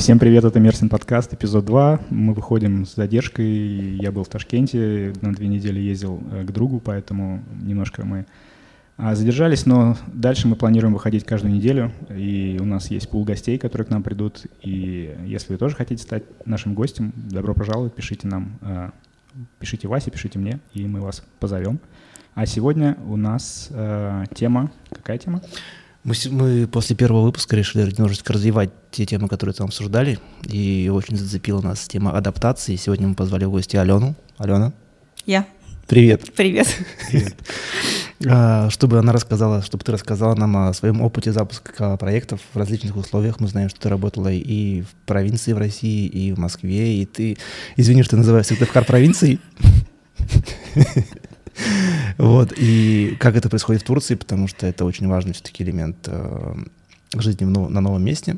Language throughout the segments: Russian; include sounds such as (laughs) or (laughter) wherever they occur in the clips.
Всем привет, это Мерсин подкаст, эпизод 2. Мы выходим с задержкой. Я был в Ташкенте, на две недели ездил э, к другу, поэтому немножко мы а, задержались, но дальше мы планируем выходить каждую неделю, и у нас есть пул гостей, которые к нам придут, и если вы тоже хотите стать нашим гостем, добро пожаловать, пишите нам, э, пишите Васе, пишите мне, и мы вас позовем. А сегодня у нас э, тема, какая тема? Мы, мы после первого выпуска решили немножечко развивать те темы, которые там обсуждали, и очень зацепила нас тема адаптации. Сегодня мы позвали в гости Алену. Алена. Я. Привет. Привет. Привет. А, чтобы она рассказала, чтобы ты рассказала нам о своем опыте запуска проектов в различных условиях. Мы знаем, что ты работала и в провинции в России, и в Москве, и ты, извини, что называю Сыктывкар провинцией. Вот, и как это происходит в Турции, потому что это очень важный все-таки элемент э, жизни на новом месте.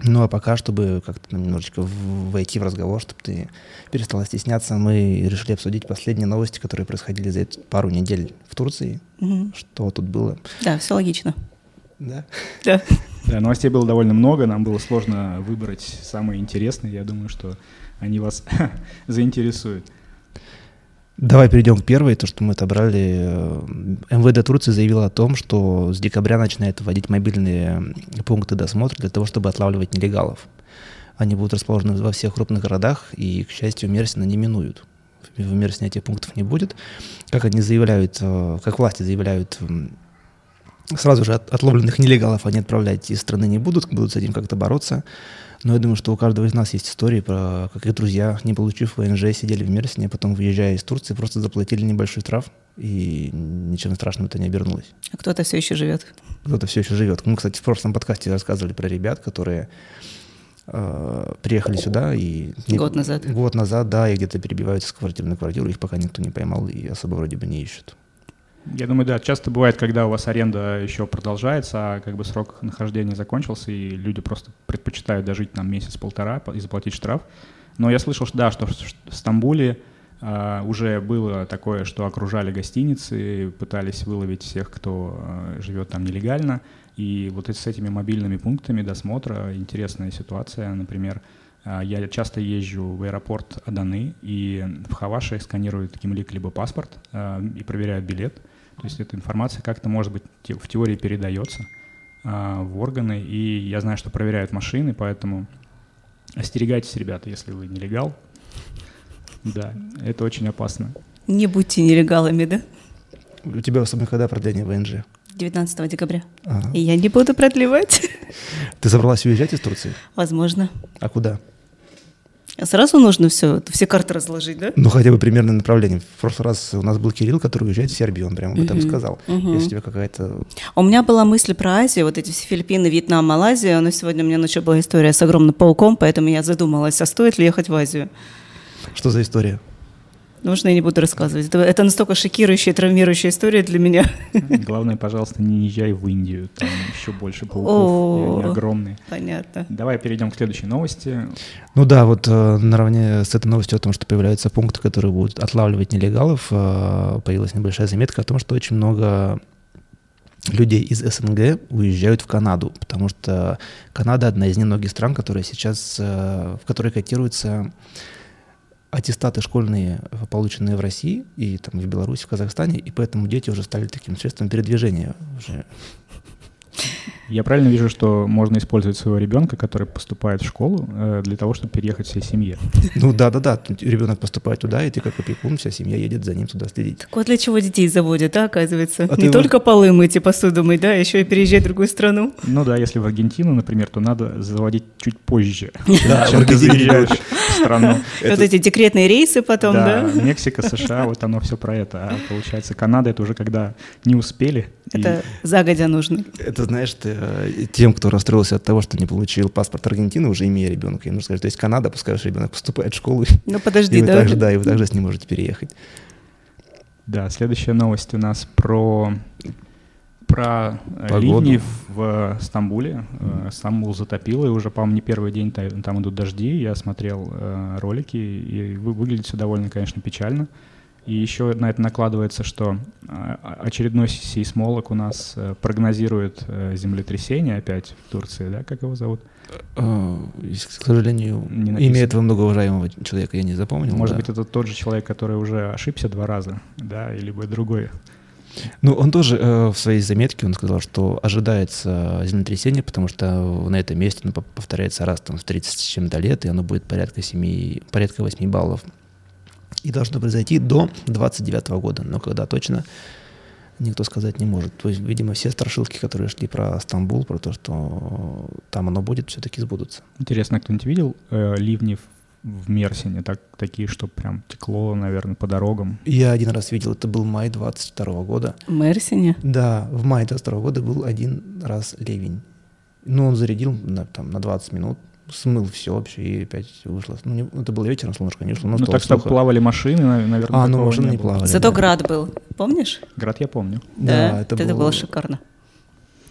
Ну а пока, чтобы как-то немножечко войти в разговор, чтобы ты перестала стесняться, мы решили обсудить последние новости, которые происходили за эти пару недель в Турции. Угу. Что тут было? Да, все логично. Да? Да. (laughs) Да, новостей было довольно много, нам было сложно выбрать самые интересные. Я думаю, что они вас (laughs) заинтересуют. Давай перейдем к первой, то, что мы отобрали. МВД Турции заявила о том, что с декабря начинает вводить мобильные пункты досмотра для того, чтобы отлавливать нелегалов. Они будут расположены во всех крупных городах, и, к счастью, Мерсина не минуют. В Мерсине этих пунктов не будет. Как они заявляют, э, как власти заявляют, сразу же отловленных нелегалов они отправлять из страны не будут, будут с этим как-то бороться. Но я думаю, что у каждого из нас есть истории про как их друзья, не получив ВНЖ, сидели в Мерсине, потом, выезжая из Турции, просто заплатили небольшой штраф, и ничем страшным это не обернулось. А кто-то все еще живет. Кто-то все еще живет. Мы, кстати, в прошлом подкасте рассказывали про ребят, которые э, приехали сюда и... Год назад. Год назад, да, и где-то перебиваются с квартиры на квартиру, их пока никто не поймал и особо вроде бы не ищут. Я думаю, да, часто бывает, когда у вас аренда еще продолжается, а как бы срок нахождения закончился, и люди просто предпочитают дожить там месяц-полтора и заплатить штраф. Но я слышал, что да, что в Стамбуле Uh, уже было такое, что окружали гостиницы, пытались выловить всех, кто uh, живет там нелегально. И вот с этими мобильными пунктами досмотра интересная ситуация. Например, uh, я часто езжу в аэропорт Аданы, и в Хаваше сканируют гимлик либо паспорт и проверяют билет. То есть эта информация как-то, может быть, в теории передается а, в органы, и я знаю, что проверяют машины, поэтому остерегайтесь, ребята, если вы нелегал. Да, это очень опасно. Не будьте нелегалами, да? У тебя особенно когда продление ВНЖ? 19 декабря. Ага. И я не буду продлевать. Ты собралась уезжать из Турции? Возможно. А куда? Сразу нужно все, все карты разложить, да? Ну, хотя бы примерное направление. В прошлый раз у нас был Кирилл, который уезжает в Сербию, он прямо об этом сказал. Uh-huh. Если у тебя какая-то... У меня была мысль про Азию, вот эти все Филиппины, Вьетнам, Малайзия, но сегодня у меня ночью была история с огромным пауком, поэтому я задумалась, а стоит ли ехать в Азию? Что за история? Можно я не буду рассказывать. Это, это настолько шокирующая, травмирующая история для меня. Главное, пожалуйста, не езжай в Индию. Там еще больше пауков, О, они огромные. Понятно. Давай перейдем к следующей новости. Ну да, вот э, наравне с этой новостью о том, что появляются пункты, которые будут отлавливать нелегалов, э, появилась небольшая заметка о том, что очень много людей из СНГ уезжают в Канаду, потому что Канада одна из немногих стран, которая сейчас, э, в которой котируется аттестаты школьные, полученные в России и там в Беларуси, в Казахстане, и поэтому дети уже стали таким средством передвижения уже я правильно вижу, что можно использовать своего ребенка, который поступает в школу, э, для того, чтобы переехать всей семье? Ну да, да, да. Ребенок поступает туда, и ты как опекун, вся семья едет за ним туда следить. Так вот для чего детей заводят, да, оказывается? А Не только полы мыть и посуду мыть, да, еще и переезжать в другую страну. Ну да, если в Аргентину, например, то надо заводить чуть позже, чем ты заезжаешь в страну. Вот эти декретные рейсы потом, да? Мексика, США, вот оно все про это. А получается, Канада — это уже когда не успели. Это загодя нужно. Это, знаешь, ты тем, кто расстроился от того, что не получил паспорт Аргентины, уже имея ребенка, им нужно сказать, то есть Канада, пускай ваш ребенок поступает в школу. (laughs) Ну подожди, и вы да? Также, да, и вы также с ним можете переехать. Да, следующая новость у нас про про э, Погоду. ливни в Стамбуле. Mm. Стамбул затопило, и уже, по-моему, не первый день там идут дожди. Я смотрел ролики, и выглядит все довольно, конечно, печально. И еще на это накладывается, что а, очередной сейсмолог у нас э, прогнозирует э, землетрясение опять в Турции, да, как его зовут? А, к сожалению, имя этого многоуважаемого человека я не запомнил. Может да. быть, это тот же человек, который уже ошибся два раза, да, или бы другой. Ну, он тоже э, в своей заметке он сказал, что ожидается землетрясение, потому что на этом месте оно повторяется раз там, в 30 с чем-то лет, и оно будет порядка 7, порядка 8 баллов. И должно произойти до 29 года. Но когда точно, никто сказать не может. То есть, видимо, все страшилки, которые шли про Стамбул, про то, что там оно будет, все-таки сбудутся. Интересно, кто-нибудь видел э, ливни в Мерсине, так, такие, что прям текло, наверное, по дорогам. Я один раз видел, это был май 22 года. В Мерсине? Да, в мае 22 года был один раз ливень. Ну, он зарядил на, там, на 20 минут, смыл все вообще и опять вышло. Ну, не, это было вечером, солнышко не шло. Ну, так что плавали машины, наверное. А, ну, машины не, не плавали. Зато да. град был, помнишь? Град я помню. Да, да это, это было... было шикарно.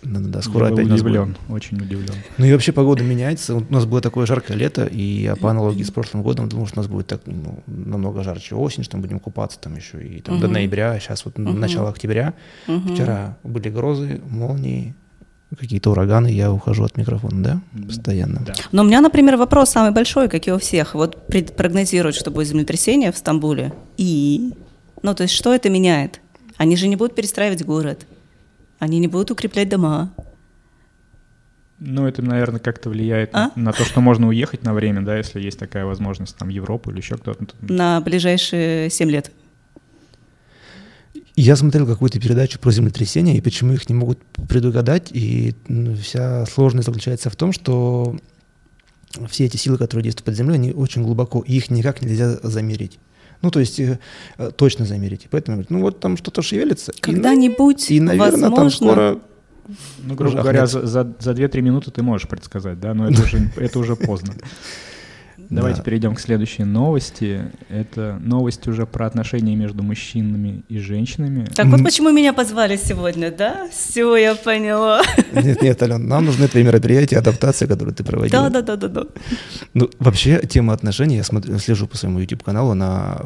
Да, да, да, скоро я опять удивлен, будет. очень удивлен. Ну и вообще погода меняется. У нас было такое жаркое лето, и я по аналогии с прошлым годом думал, что у нас будет так ну, намного жарче осень, что мы будем купаться там еще и там, угу. до ноября, сейчас вот угу. начало октября. Угу. Вчера были грозы, молнии, какие-то ураганы, я ухожу от микрофона, да, постоянно. Да. Но у меня, например, вопрос самый большой, как и у всех. Вот прогнозируют, что будет землетрясение в Стамбуле, и, ну то есть что это меняет? Они же не будут перестраивать город. Они не будут укреплять дома. Ну, это, наверное, как-то влияет а? на, на то, что можно уехать на время, да, если есть такая возможность, там, Европу или еще кто-то. На ближайшие семь лет. Я смотрел какую-то передачу про землетрясения, и почему их не могут предугадать, и вся сложность заключается в том, что все эти силы, которые действуют под землей, они очень глубоко, и их никак нельзя замерить. Ну, то есть э, э точно замерить. И поэтому, ну, вот там что-то шевелится. Когда-нибудь, И, наверное, возможно... там скоро ну, грубо говоря, за, за, за 2-3 минуты ты можешь предсказать, да, но это уже, это уже поздно. (laughs) Давайте да. перейдем к следующей новости. Это новость уже про отношения между мужчинами и женщинами. Так вот почему меня позвали сегодня, да? Все, я поняла. Нет, нет, Ален, нам нужны твои мероприятия, адаптация, которую ты проводила. Да, да, да, да, да. Ну, вообще, тема отношений, я смотрю, слежу по своему YouTube-каналу, она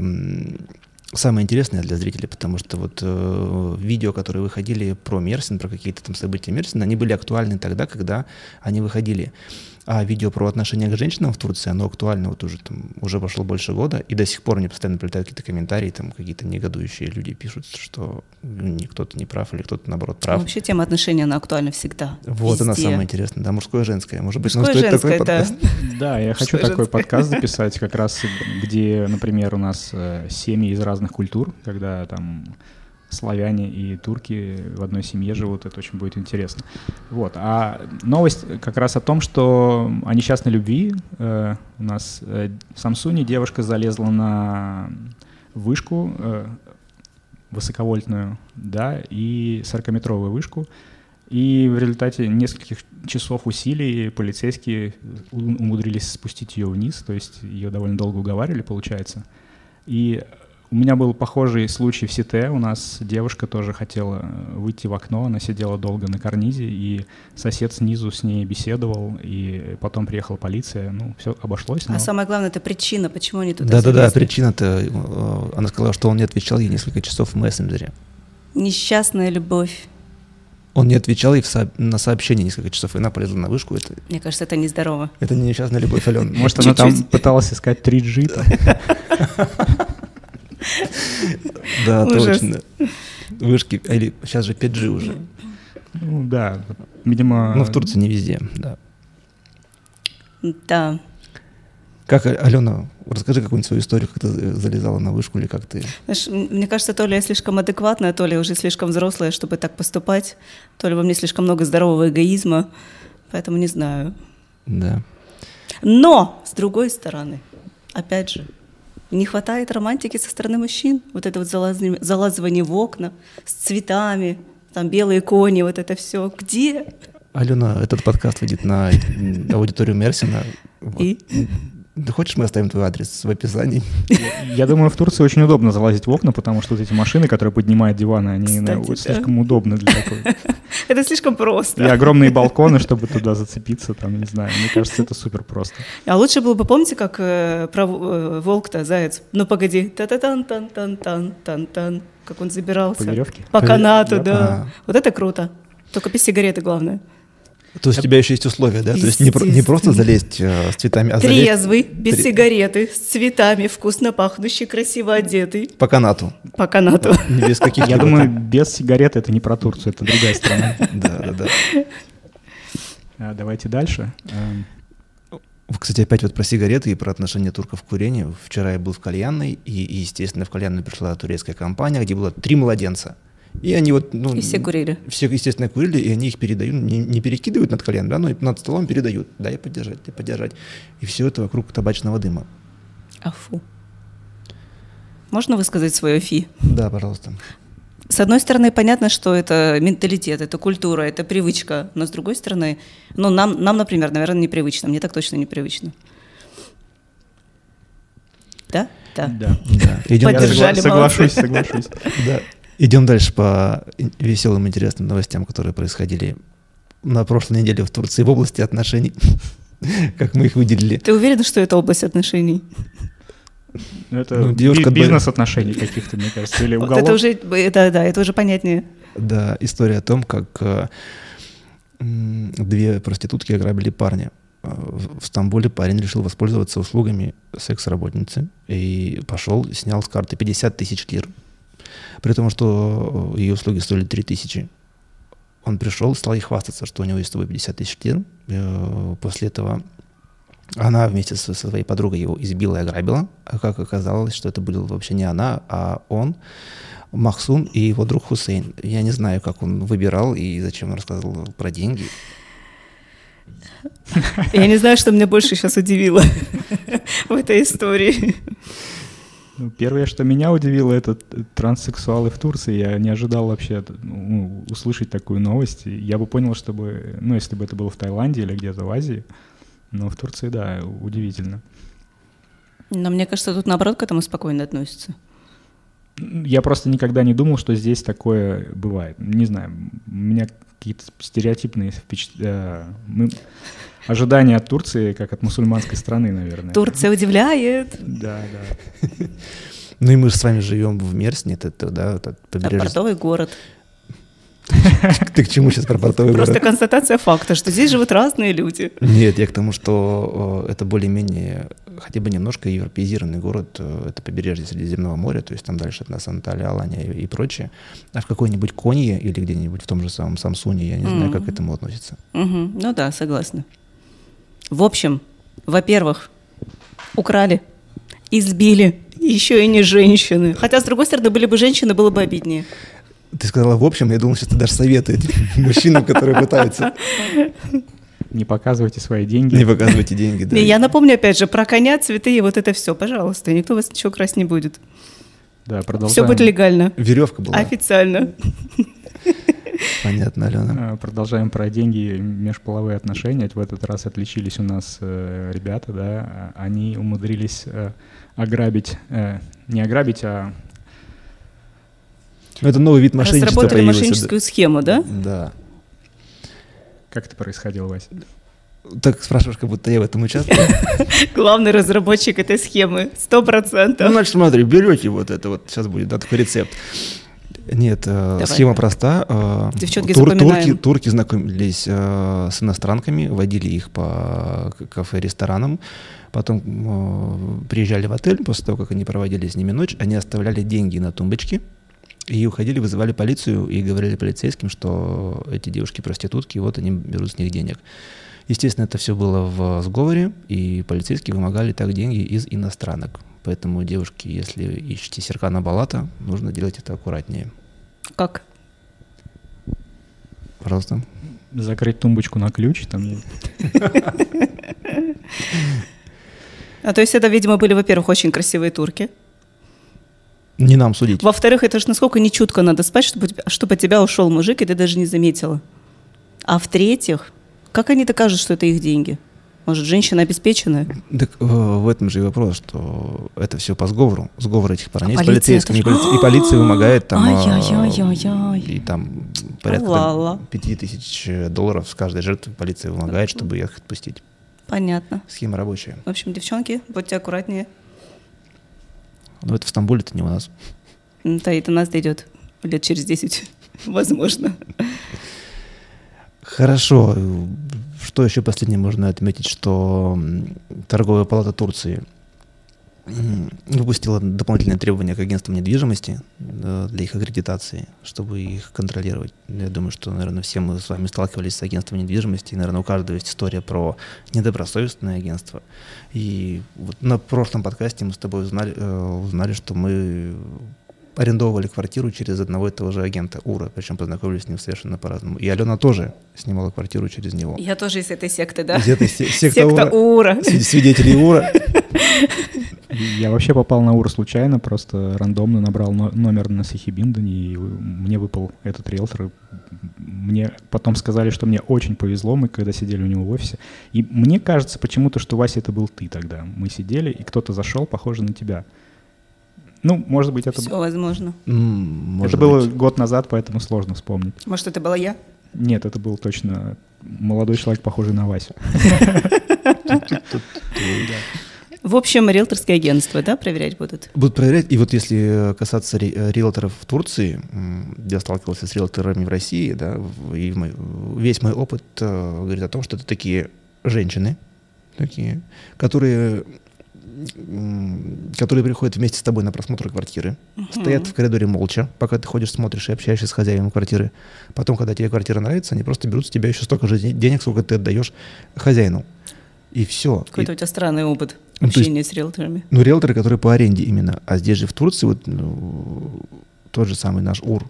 самое интересное для зрителей, потому что вот э, видео, которые выходили про Мерсин, про какие-то там события Мерсина, они были актуальны тогда, когда они выходили. А видео про отношения к женщинам в Турции, оно актуально вот уже там, уже прошло больше года, и до сих пор мне постоянно прилетают какие-то комментарии, там какие-то негодующие люди пишут, что кто-то не прав или кто-то наоборот прав. Вообще тема отношений, она актуальна всегда. Вот везде. она самая интересная, да, мужское и женское. Может быть, мужское стоит такой подкаст. (laughs) Да, я хочу такой подкаст (laughs) записать, как раз где, например, у нас э, семьи из разных культур, когда там славяне и турки в одной семье живут, это очень будет интересно. Вот. А новость как раз о том, что о несчастной любви. Э, у нас э, в Самсуне девушка залезла на вышку э, высоковольтную, да, и 40-метровую вышку. И в результате нескольких часов усилий полицейские умудрились спустить ее вниз, то есть ее довольно долго уговаривали, получается. И у меня был похожий случай в Сите. У нас девушка тоже хотела э, выйти в окно. Она сидела долго на карнизе, и сосед снизу с ней беседовал, и потом приехала полиция. Ну, все обошлось. А но... А самое главное, это причина, почему они туда Да-да-да, причина-то... Э, она сказала, что он не отвечал ей несколько часов в мессенджере. Несчастная любовь. Он не отвечал ей со... на сообщение несколько часов, и она полезла на вышку. Это... Мне кажется, это нездорово. Это не несчастная любовь, Алена. Может, она там пыталась искать 3G. (laughs) (laughs) Да, точно. Вышки, или сейчас же 5G уже. Ну да, видимо... Ну, в Турции не везде, да. Да. Как, Алена, расскажи какую-нибудь свою историю, как ты залезала на вышку или как ты... Знаешь, мне кажется, то ли я слишком адекватная, то ли уже слишком взрослая, чтобы так поступать, то ли во мне слишком много здорового эгоизма, поэтому не знаю. Да. Но, с другой стороны, опять же, не хватает романтики со стороны мужчин. Вот это вот залазывание, залазывание в окна с цветами, там белые кони, вот это все. Где? Алена, этот подкаст выйдет на аудиторию Мерсина. И? Ты хочешь, мы оставим твой адрес в описании? Я, думаю, в Турции очень удобно залазить в окна, потому что вот эти машины, которые поднимают диваны, они Кстати, да. слишком удобны для такой. (laughs) Это слишком просто. И огромные балконы, чтобы туда зацепиться, там, не знаю. Мне кажется, это супер просто. А лучше было бы, помните, как э, про э, волк-то, заяц? Ну погоди, та та тан тан тан тан тан тан как он забирался. По веревке? По канату, да. Вот это круто. Только без сигареты, главное. То есть у тебя еще есть условия, да? То есть не, про- не просто залезть э, с цветами, а залезть Трезвый, без Тре- сигареты, с цветами, вкусно пахнущий, красиво одетый. по канату. По канату. Не (laughs) без каких Я думаю, без сигарет это не про Турцию, это другая страна. (laughs) Да, да, да. А, Давайте дальше. Эм, Кстати, опять вот про сигареты и про отношение турков к курению. Вчера я был в кальянной, и, и, естественно, в кальянную пришла турецкая компания, где было три младенца. И они вот, ну... И все курили. Все, естественно, курили, и они их передают, не, не перекидывают над коленом, да, но над столом передают. Дай подержать, дай подержать. И все это вокруг табачного дыма. А фу. Можно высказать свое фи? Да, пожалуйста. С одной стороны, понятно, что это менталитет, это культура, это привычка, но с другой стороны, ну, нам, нам например, наверное, непривычно, мне так точно непривычно. Да? Да. Да. Да. Идем Поддержали, согла-. Соглашусь, соглашусь. Да. Идем дальше по веселым, интересным новостям, которые происходили на прошлой неделе в Турции в области отношений, (laughs) как мы их выделили. Ты уверен, что это область отношений? Это Ну, девушка бизнес-отношений каких-то, мне кажется, или Вот уголов. это уже, это, да, это уже понятнее. Да, история о том, как э, две проститутки ограбили парня. Э, В в Стамбуле парень решил воспользоваться услугами секс-работницы и пошел, снял с карты 50 тысяч лир. При том, что ее услуги стоили 3 тысячи. Он пришел, стал ей хвастаться, что у него есть с собой 50 тысяч лир. Э, После этого она вместе со своей подругой его избила и ограбила. А как оказалось, что это был вообще не она, а он, Махсун и его друг Хусейн. Я не знаю, как он выбирал и зачем он рассказывал про деньги. Я не знаю, что меня больше сейчас удивило (laughs) в этой истории. Ну, первое, что меня удивило, это транссексуалы в Турции. Я не ожидал вообще ну, услышать такую новость. Я бы понял, чтобы, ну, если бы это было в Таиланде или где-то в Азии. Но в Турции, да, удивительно. Но мне кажется, тут наоборот к этому спокойно относятся. Я просто никогда не думал, что здесь такое бывает. Не знаю, у меня какие-то стереотипные впечатления, ожидания от Турции, как от мусульманской страны, наверное. Турция удивляет. Да, да. (laughs) Ну и мы же с вами живем в Мерсне, это, это, да, это Это побережье. портовый город. (laughs) Ты к чему сейчас про портовый Просто город? констатация факта, что здесь живут разные люди. Нет, я к тому, что э, это более-менее, хотя бы немножко европеизированный город, э, это побережье Средиземного моря, то есть там дальше от нас Анталия, Алания и, и прочее. А в какой-нибудь Конье или где-нибудь в том же самом Самсуне, я не знаю, как к этому относится. Мгм. Ну да, согласна. В общем, во-первых, украли, избили, еще и не женщины. Хотя, с другой стороны, были бы женщины, было бы обиднее. Ты сказала в общем, я думал, сейчас ты дашь советы (laughs) мужчинам, которые пытаются. Не показывайте свои деньги. Не показывайте деньги, да. Я напомню, опять же, про коня, цветы и вот это все, пожалуйста. Никто вас ничего красть не будет. Да, Все продолжаем. будет легально. Веревка была. Официально. (laughs) Понятно, Алена. А, Продолжаем про деньги и межполовые отношения. В этот раз отличились у нас э, ребята, да. Они умудрились э, ограбить, э, не ограбить, а Ну, это новый вид мошенничества Разработали появился. мошенническую схему, да? Да. как это происходило, Вась? Так спрашиваешь, как будто я в этом участвую. (laughs) Главный разработчик этой схемы. Сто Ну, процентов. значит, смотри, берете вот это вот, сейчас будет, да, такой рецепт. Нет, э, Давай. схема проста. э, Девчонки, тур- запоминаем. турки, турки знакомились э, с иностранками, водили их по кафе, ресторанам, потом приезжали в отель, после того, как они проводили с ними ночь, они оставляли деньги на тумбочке, и уходили, вызывали полицию и говорили полицейским, что эти девушки проститутки, и вот они берут с них денег. Естественно, это все было в сговоре, и полицейские вымогали так деньги из иностранок. Поэтому, девушки, если ищете Серкана Балата, нужно делать это аккуратнее. Как? Пожалуйста. Закрыть тумбочку на ключ, там. (laughs) А то есть это, видимо, были, во-первых, очень красивые турки. Не нам судить. Во-вторых, это же насколько нечутко надо спать, чтобы, чтобы от тебя ушел мужик, и ты даже не заметила. А в-третьих, как они докажут, что это их деньги? Может, женщина обеспеченная? Так э, в этом же и вопрос, что это все по сговору. Сговор этих парней А с. И, это и полиция вымогает там... э, Ай-яй-яй-яй-яй. И там порядка там, 5000 долларов с каждой жертвы полиция вымогает, чтобы их отпустить. Понятно. Схема рабочая. В общем, девчонки, будьте аккуратнее. Но это в Стамбуле, это не у нас. М, Да, это нас дойдет лет через 10, (laughs) возможно. Хорошо. Что еще последнее можно отметить, что торговая палата Турции выпустила дополнительные требования к агентствам недвижимости для их аккредитации, чтобы их контролировать. Я думаю, что, наверное, все мы с вами сталкивались с агентством недвижимости, и, наверное, у каждого есть история про недобросовестное агентство. И вот на прошлом подкасте мы с тобой узнали, э, узнали что мы арендовывали квартиру через одного и того же агента Ура, причем познакомились с ним совершенно по-разному. И Алена тоже снимала квартиру через него. Я тоже из этой секты, да. Из этой се- (laughs) секта Секта Ура. Ура. Среди свидетелей Ура. Я вообще попал на УР случайно, просто рандомно набрал но- номер на Сихибиндане, и мне выпал этот риэлтор. Мне потом сказали, что мне очень повезло, мы когда сидели у него в офисе. И мне кажется почему-то, что, Вася, это был ты тогда. Мы сидели, и кто-то зашел, похоже на тебя. Ну, может быть, это, Все возможно. Может это было быть. год назад, поэтому сложно вспомнить. Может, это была я? Нет, это был точно молодой человек, похожий на Васю. В общем, риэлторские агентства, да, проверять будут? Будут проверять. И вот если касаться ри- э, риэлторов в Турции, я сталкивался с риэлторами в России, да, и мой- весь мой опыт э, говорит о том, что это такие женщины, такие, которые которые приходят вместе с тобой на просмотр квартиры, стоят в коридоре молча, пока ты ходишь, смотришь и общаешься с хозяином квартиры. Потом, когда тебе квартира нравится, они просто берут с тебя еще столько же де- денег, сколько ты отдаешь хозяину. И все. Какой-то у тебя странный опыт Ну, то есть- общения с риэлторами. Ну, риэлторы, которые по аренде именно. А здесь же в Турции вот ну, тот же самый наш УР,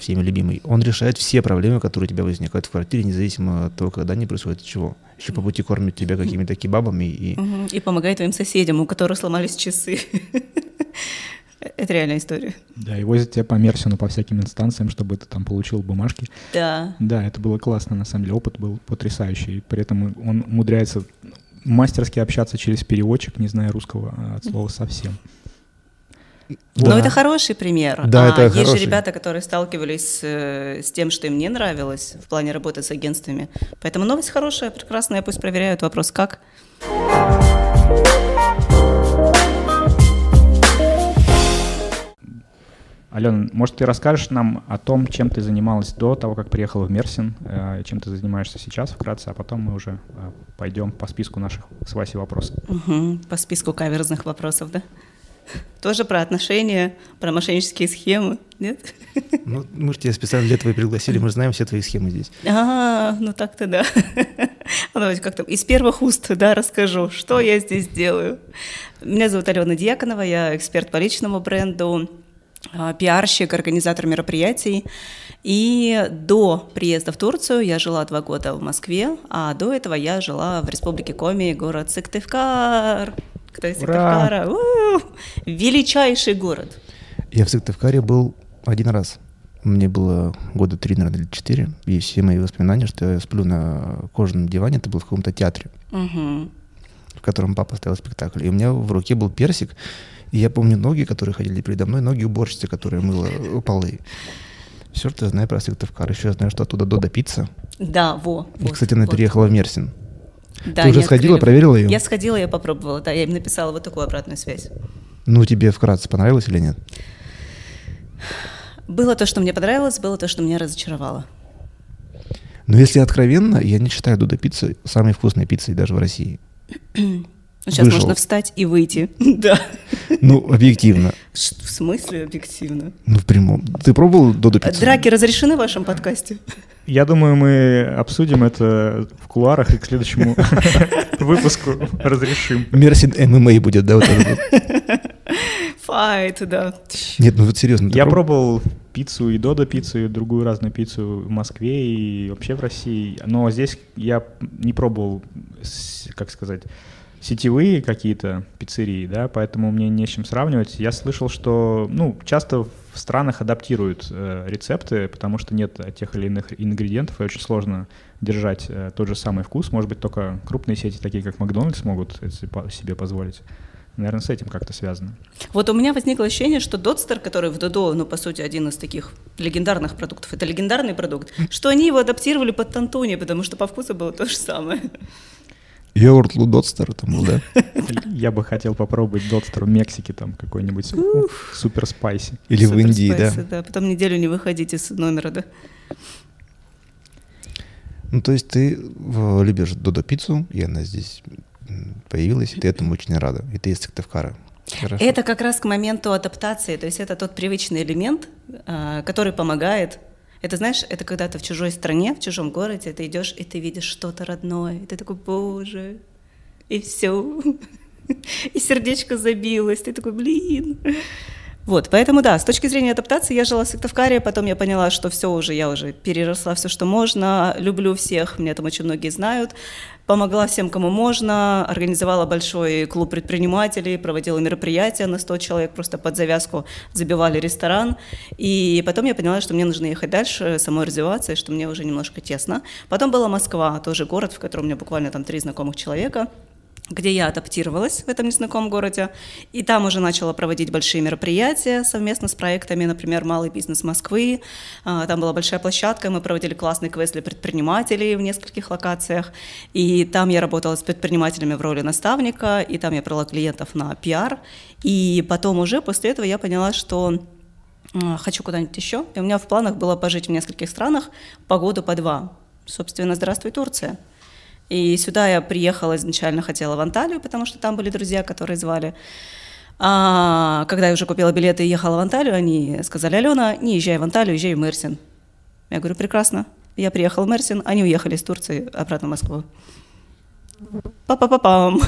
всеми любимый, он решает все проблемы, которые у тебя возникают в квартире, независимо от того, когда они происходят и чего. Еще по пути кормит тебя какими-то кебабами и... И помогает твоим соседям, у которых сломались часы. (laughs) Это реальная история. Да, и возят тебя по Мерсину, по всяким инстанциям, чтобы ты там получил бумажки. Да. Да, это было классно, на самом деле, опыт был потрясающий. При этом он умудряется мастерски общаться через переводчик, не зная русского а, от слова совсем. Но Да. это хороший пример. Да, а это есть хороший. же ребята, которые сталкивались э, с тем, что им не нравилось в плане работы с агентствами. Поэтому новость хорошая, прекрасная, пусть проверяют. Вопрос как? Алена, может, ты расскажешь нам о том, чем ты занималась до того, как приехала в Мерсин, э, чем ты занимаешься сейчас вкратце, а потом мы уже э, пойдем по списку наших с Васей вопросов. Мгм. По списку каверзных вопросов, да? Тоже про отношения, про мошеннические схемы, нет? Ну, мы же тебя специально для этого и пригласили, мы знаем все твои схемы здесь. А, ну так-то да. (laughs) Ну, Давайте как-то из первых уст, да, расскажу, что я здесь делаю. Меня зовут Алена Дьяконова, я эксперт по личному бренду, а, пиарщик, организатор мероприятий. И до приезда в Турцию я жила два года в Москве, а до этого я жила в Республике Коми, город Сыктывкар. Кто из! Сыктывкара? Величайший город. Я в Сыктывкаре был один раз. Мне было года три, наверное, или четыре. И все мои воспоминания, что я сплю на кожаном диване, это был в каком-то театре. Мгм. в котором папа ставил спектакль. И у меня в руке был персик. И я помню ноги, которые ходили передо мной, ноги уборщицы, которая мыла (laughs) полы. Все, что я знаю про Сыктывкар. Еще я знаю, что оттуда Дода пицца. Да, во. И, вот, кстати, она вот. переехала в Мерсин. Да, Ты уже сходила, открыли- проверила ее? Я сходила, я попробовала, да, я им написала вот такую обратную связь. Ну, тебе вкратце понравилось или нет? Было то, что мне понравилось, было то, что меня разочаровало. Но если откровенно, я не считаю Додо пиццу самой вкусной пиццей даже в России. (clears throat) Ну, сейчас Вышел. можно встать и выйти. (laughs) Да. Ну, объективно. В смысле объективно? Ну, в прямом. Ты пробовал Додо пиццу? Драки разрешены в вашем подкасте? Я думаю, мы обсудим это в кулуарах и к следующему (laughs) выпуску разрешим. Мерсин ММА будет, да? Вот это вот. Файт, да. Нет, ну вот серьезно. Я проб- пробовал пиццу и Додо пиццу, и другую разную пиццу в Москве и вообще в России. Но здесь я не пробовал, как сказать, сетевые какие-то пиццерии, да, поэтому мне не с чем сравнивать. Я слышал, что, ну, часто в странах адаптируют э, рецепты, потому что нет тех или иных ингредиентов, и очень сложно держать э, тот же самый вкус. Может быть, только крупные сети, такие как Макдональдс, могут себе позволить. Наверное, с этим как-то связано. Вот у меня возникло ощущение, что Дотстер, который в Додо, ну, по сути, один из таких легендарных продуктов, это легендарный продукт, что они его адаптировали под Тантуни, потому что по вкусу было то же самое. Йогурт Лудотстер там был, да? (laughs) Я бы хотел попробовать Дотстер в Мексике, там какой-нибудь супер спайси. Или в Индии, да? да. Потом неделю не выходить из номера, да? Ну, то есть ты любишь Додо пиццу, и она здесь появилась, и ты этому очень рада. И ты из Сыктывкара. Хорошо. Это как раз к моменту адаптации, то есть это тот привычный элемент, а, который помогает. Это, знаешь, это когда ты в чужой стране, в чужом городе, ты идешь и ты видишь что-то родное, и ты такой, боже, и все, (laughs) и сердечко забилось, ты такой, блин. Вот, поэтому да, с точки зрения адаптации я жила в Сыктывкаре, потом я поняла, что все уже, я уже переросла все, что можно, люблю всех, меня там очень многие знают, помогла всем, кому можно, организовала большой клуб предпринимателей, проводила мероприятия на 100 человек, просто под завязку забивали ресторан, и потом я поняла, что мне нужно ехать дальше, самой развиваться, и что мне уже немножко тесно. Потом была Москва, тоже город, в котором у меня буквально там три знакомых человека, где я адаптировалась в этом незнакомом городе, и там уже начала проводить большие мероприятия совместно с проектами, например, «Малый бизнес Москвы». А, там была большая площадка, мы проводили классный квест для предпринимателей в нескольких локациях, и там я работала с предпринимателями в роли наставника, и там я брала клиентов на пиар, и потом уже после этого я поняла, что хочу куда-нибудь еще, и у меня в планах было пожить в нескольких странах по году по два. Собственно, здравствуй, Турция. И сюда я приехала изначально, хотела в Анталию, потому что там были друзья, которые звали. А когда я уже купила билеты и ехала в Анталию, они сказали, Алена, не езжай в Анталию, езжай в Мерсин. Я говорю, прекрасно. Я приехала в Мерсин, они уехали из Турции обратно в Москву. Па-па-па-пам.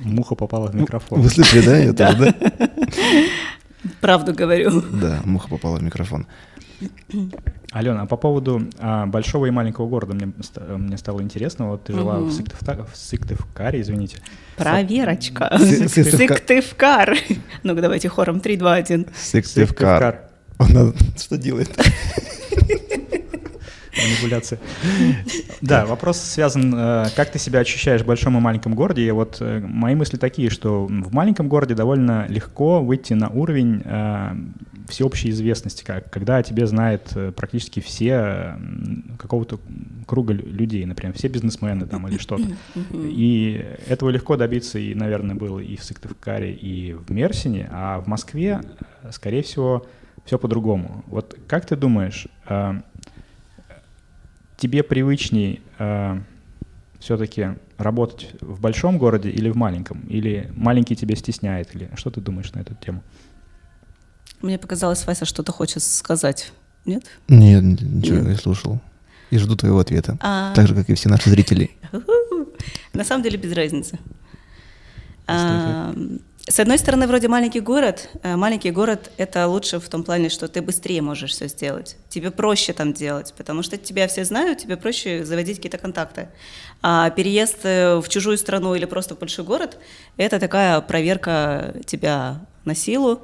Муха попала в микрофон. Вы слышали, да, это, да? Правду говорю. Да, муха попала в микрофон. Алена, а по поводу а, большого и маленького города мне, мне стало интересно. Вот ты жила угу. в, Сыктывкаре, в Сыктывкаре, извините. Проверочка. Сыктывкар. Ну-ка, давайте хором 3, 2, 1. Сыктывкар. Он что делает? манипуляция. Да, вопрос связан, э, как ты себя ощущаешь в большом и маленьком городе. И вот э, мои мысли такие, что в маленьком городе довольно легко выйти на уровень э, всеобщей известности, как, когда о тебе знает практически все какого-то круга людей, например, все бизнесмены там или что-то. И этого легко добиться и, наверное, было и в Сыктывкаре, и в Мерсине, а в Москве, скорее всего, все по-другому. Вот как ты думаешь, тебе привычней э, все-таки работать в большом городе или в маленьком? Или маленький тебя стесняет? Или что ты думаешь на эту тему? Мне показалось, Вася что-то хочет сказать. Нет? Нет, ничего, Нет. я слушал. И жду твоего ответа. А... Так же, как и все наши зрители. (laughs) На самом деле без разницы. С одной стороны, вроде маленький город. Э, маленький город — это лучше в том плане, что ты быстрее можешь все сделать. Тебе проще там делать, потому что тебя все знают, тебе проще заводить какие-то контакты. А переезд э, в чужую страну или просто в большой город — это такая проверка тебя на силу,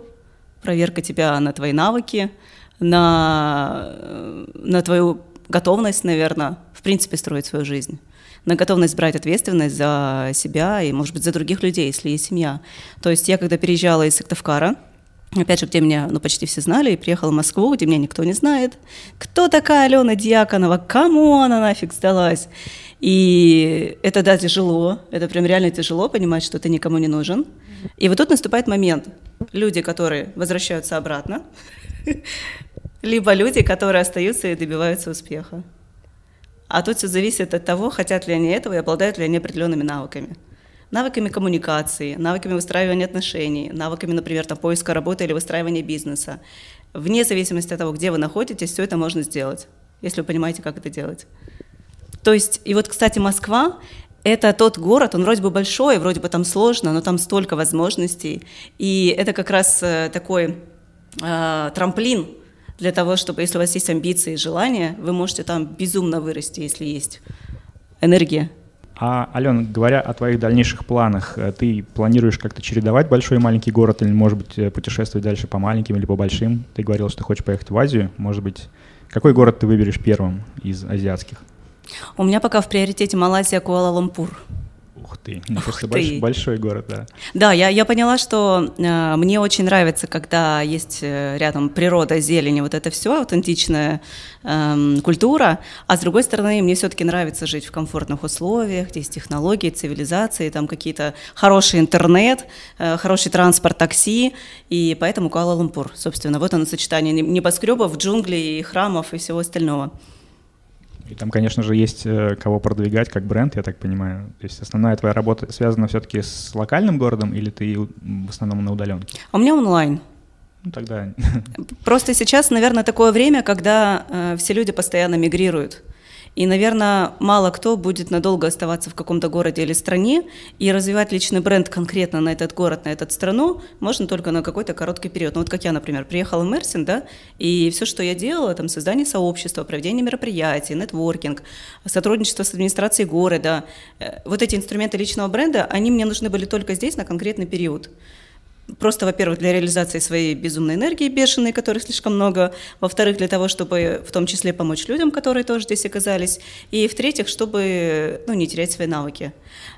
проверка тебя на твои навыки, на, на твою готовность, наверное, в принципе, строить свою жизнь на готовность брать ответственность за себя и, может быть, за других людей, если есть семья. То есть я, когда переезжала из Сыктывкара, опять же, где меня ну, почти все знали, и приехала в Москву, где меня никто не знает. Кто такая Алена Дьяконова? Кому она нафиг сдалась? И это, да, тяжело, это прям реально тяжело понимать, что ты никому не нужен. И вот тут наступает момент. Люди, которые возвращаются обратно, (laughs) либо люди, которые остаются и добиваются успеха. А тут все зависит от того, хотят ли они этого и обладают ли они определенными навыками. Навыками коммуникации, навыками выстраивания отношений, навыками, например, там, поиска работы или выстраивания бизнеса. Вне зависимости от того, где вы находитесь, все это можно сделать, если вы понимаете, как это делать. То есть, и вот, кстати, Москва – это тот город, он вроде бы большой, вроде бы там сложно, но там столько возможностей. И это как раз э, такой э, трамплин для того, чтобы, если у вас есть амбиции и желания, вы можете там безумно вырасти, если есть энергия. А, Алена, говоря о твоих дальнейших планах, э, ты планируешь как-то чередовать большой и маленький город или, может быть, э, путешествовать дальше по маленьким или по большим? Ты говорил, что хочешь поехать в Азию. Может быть, какой город ты выберешь первым из азиатских? У меня пока в приоритете Малайзия, Куала-Лумпур. Ух ты, ну, просто ты. Больш, большой город, да. Да, я, я поняла, что э, мне очень нравится, когда есть э, рядом природа, зелень, вот это все, аутентичная э, культура, а с другой стороны, мне все-таки нравится жить в комфортных условиях, где есть технологии, цивилизации, там какие-то хороший интернет, э, хороший транспорт, такси, и поэтому Куала-Лумпур, собственно, вот оно сочетание небоскребов, джунглей, храмов и всего остального. И там, конечно же, есть э, кого продвигать как бренд, я так понимаю. То есть основная твоя работа связана все-таки с локальным городом или ты в основном на удаленке? А у меня онлайн. Ну тогда. Просто сейчас, наверное, такое время, когда э, все люди постоянно мигрируют. И, наверное, мало кто будет надолго оставаться в каком-то городе или стране, и развивать личный бренд конкретно на этот город, на эту страну, можно только на какой-то короткий период. Ну вот как я, например, приехала в Мерсин, да, и все, что я делала, там создание сообщества, проведение мероприятий, нетворкинг, сотрудничество с администрацией города, э, вот эти инструменты личного бренда, они мне нужны были только здесь на конкретный период. Просто, во-первых, для реализации своей безумной энергии бешеной, которой слишком много. Во-вторых, для того, чтобы в том числе помочь людям, которые тоже здесь оказались. И в-третьих, чтобы ну, не терять свои навыки.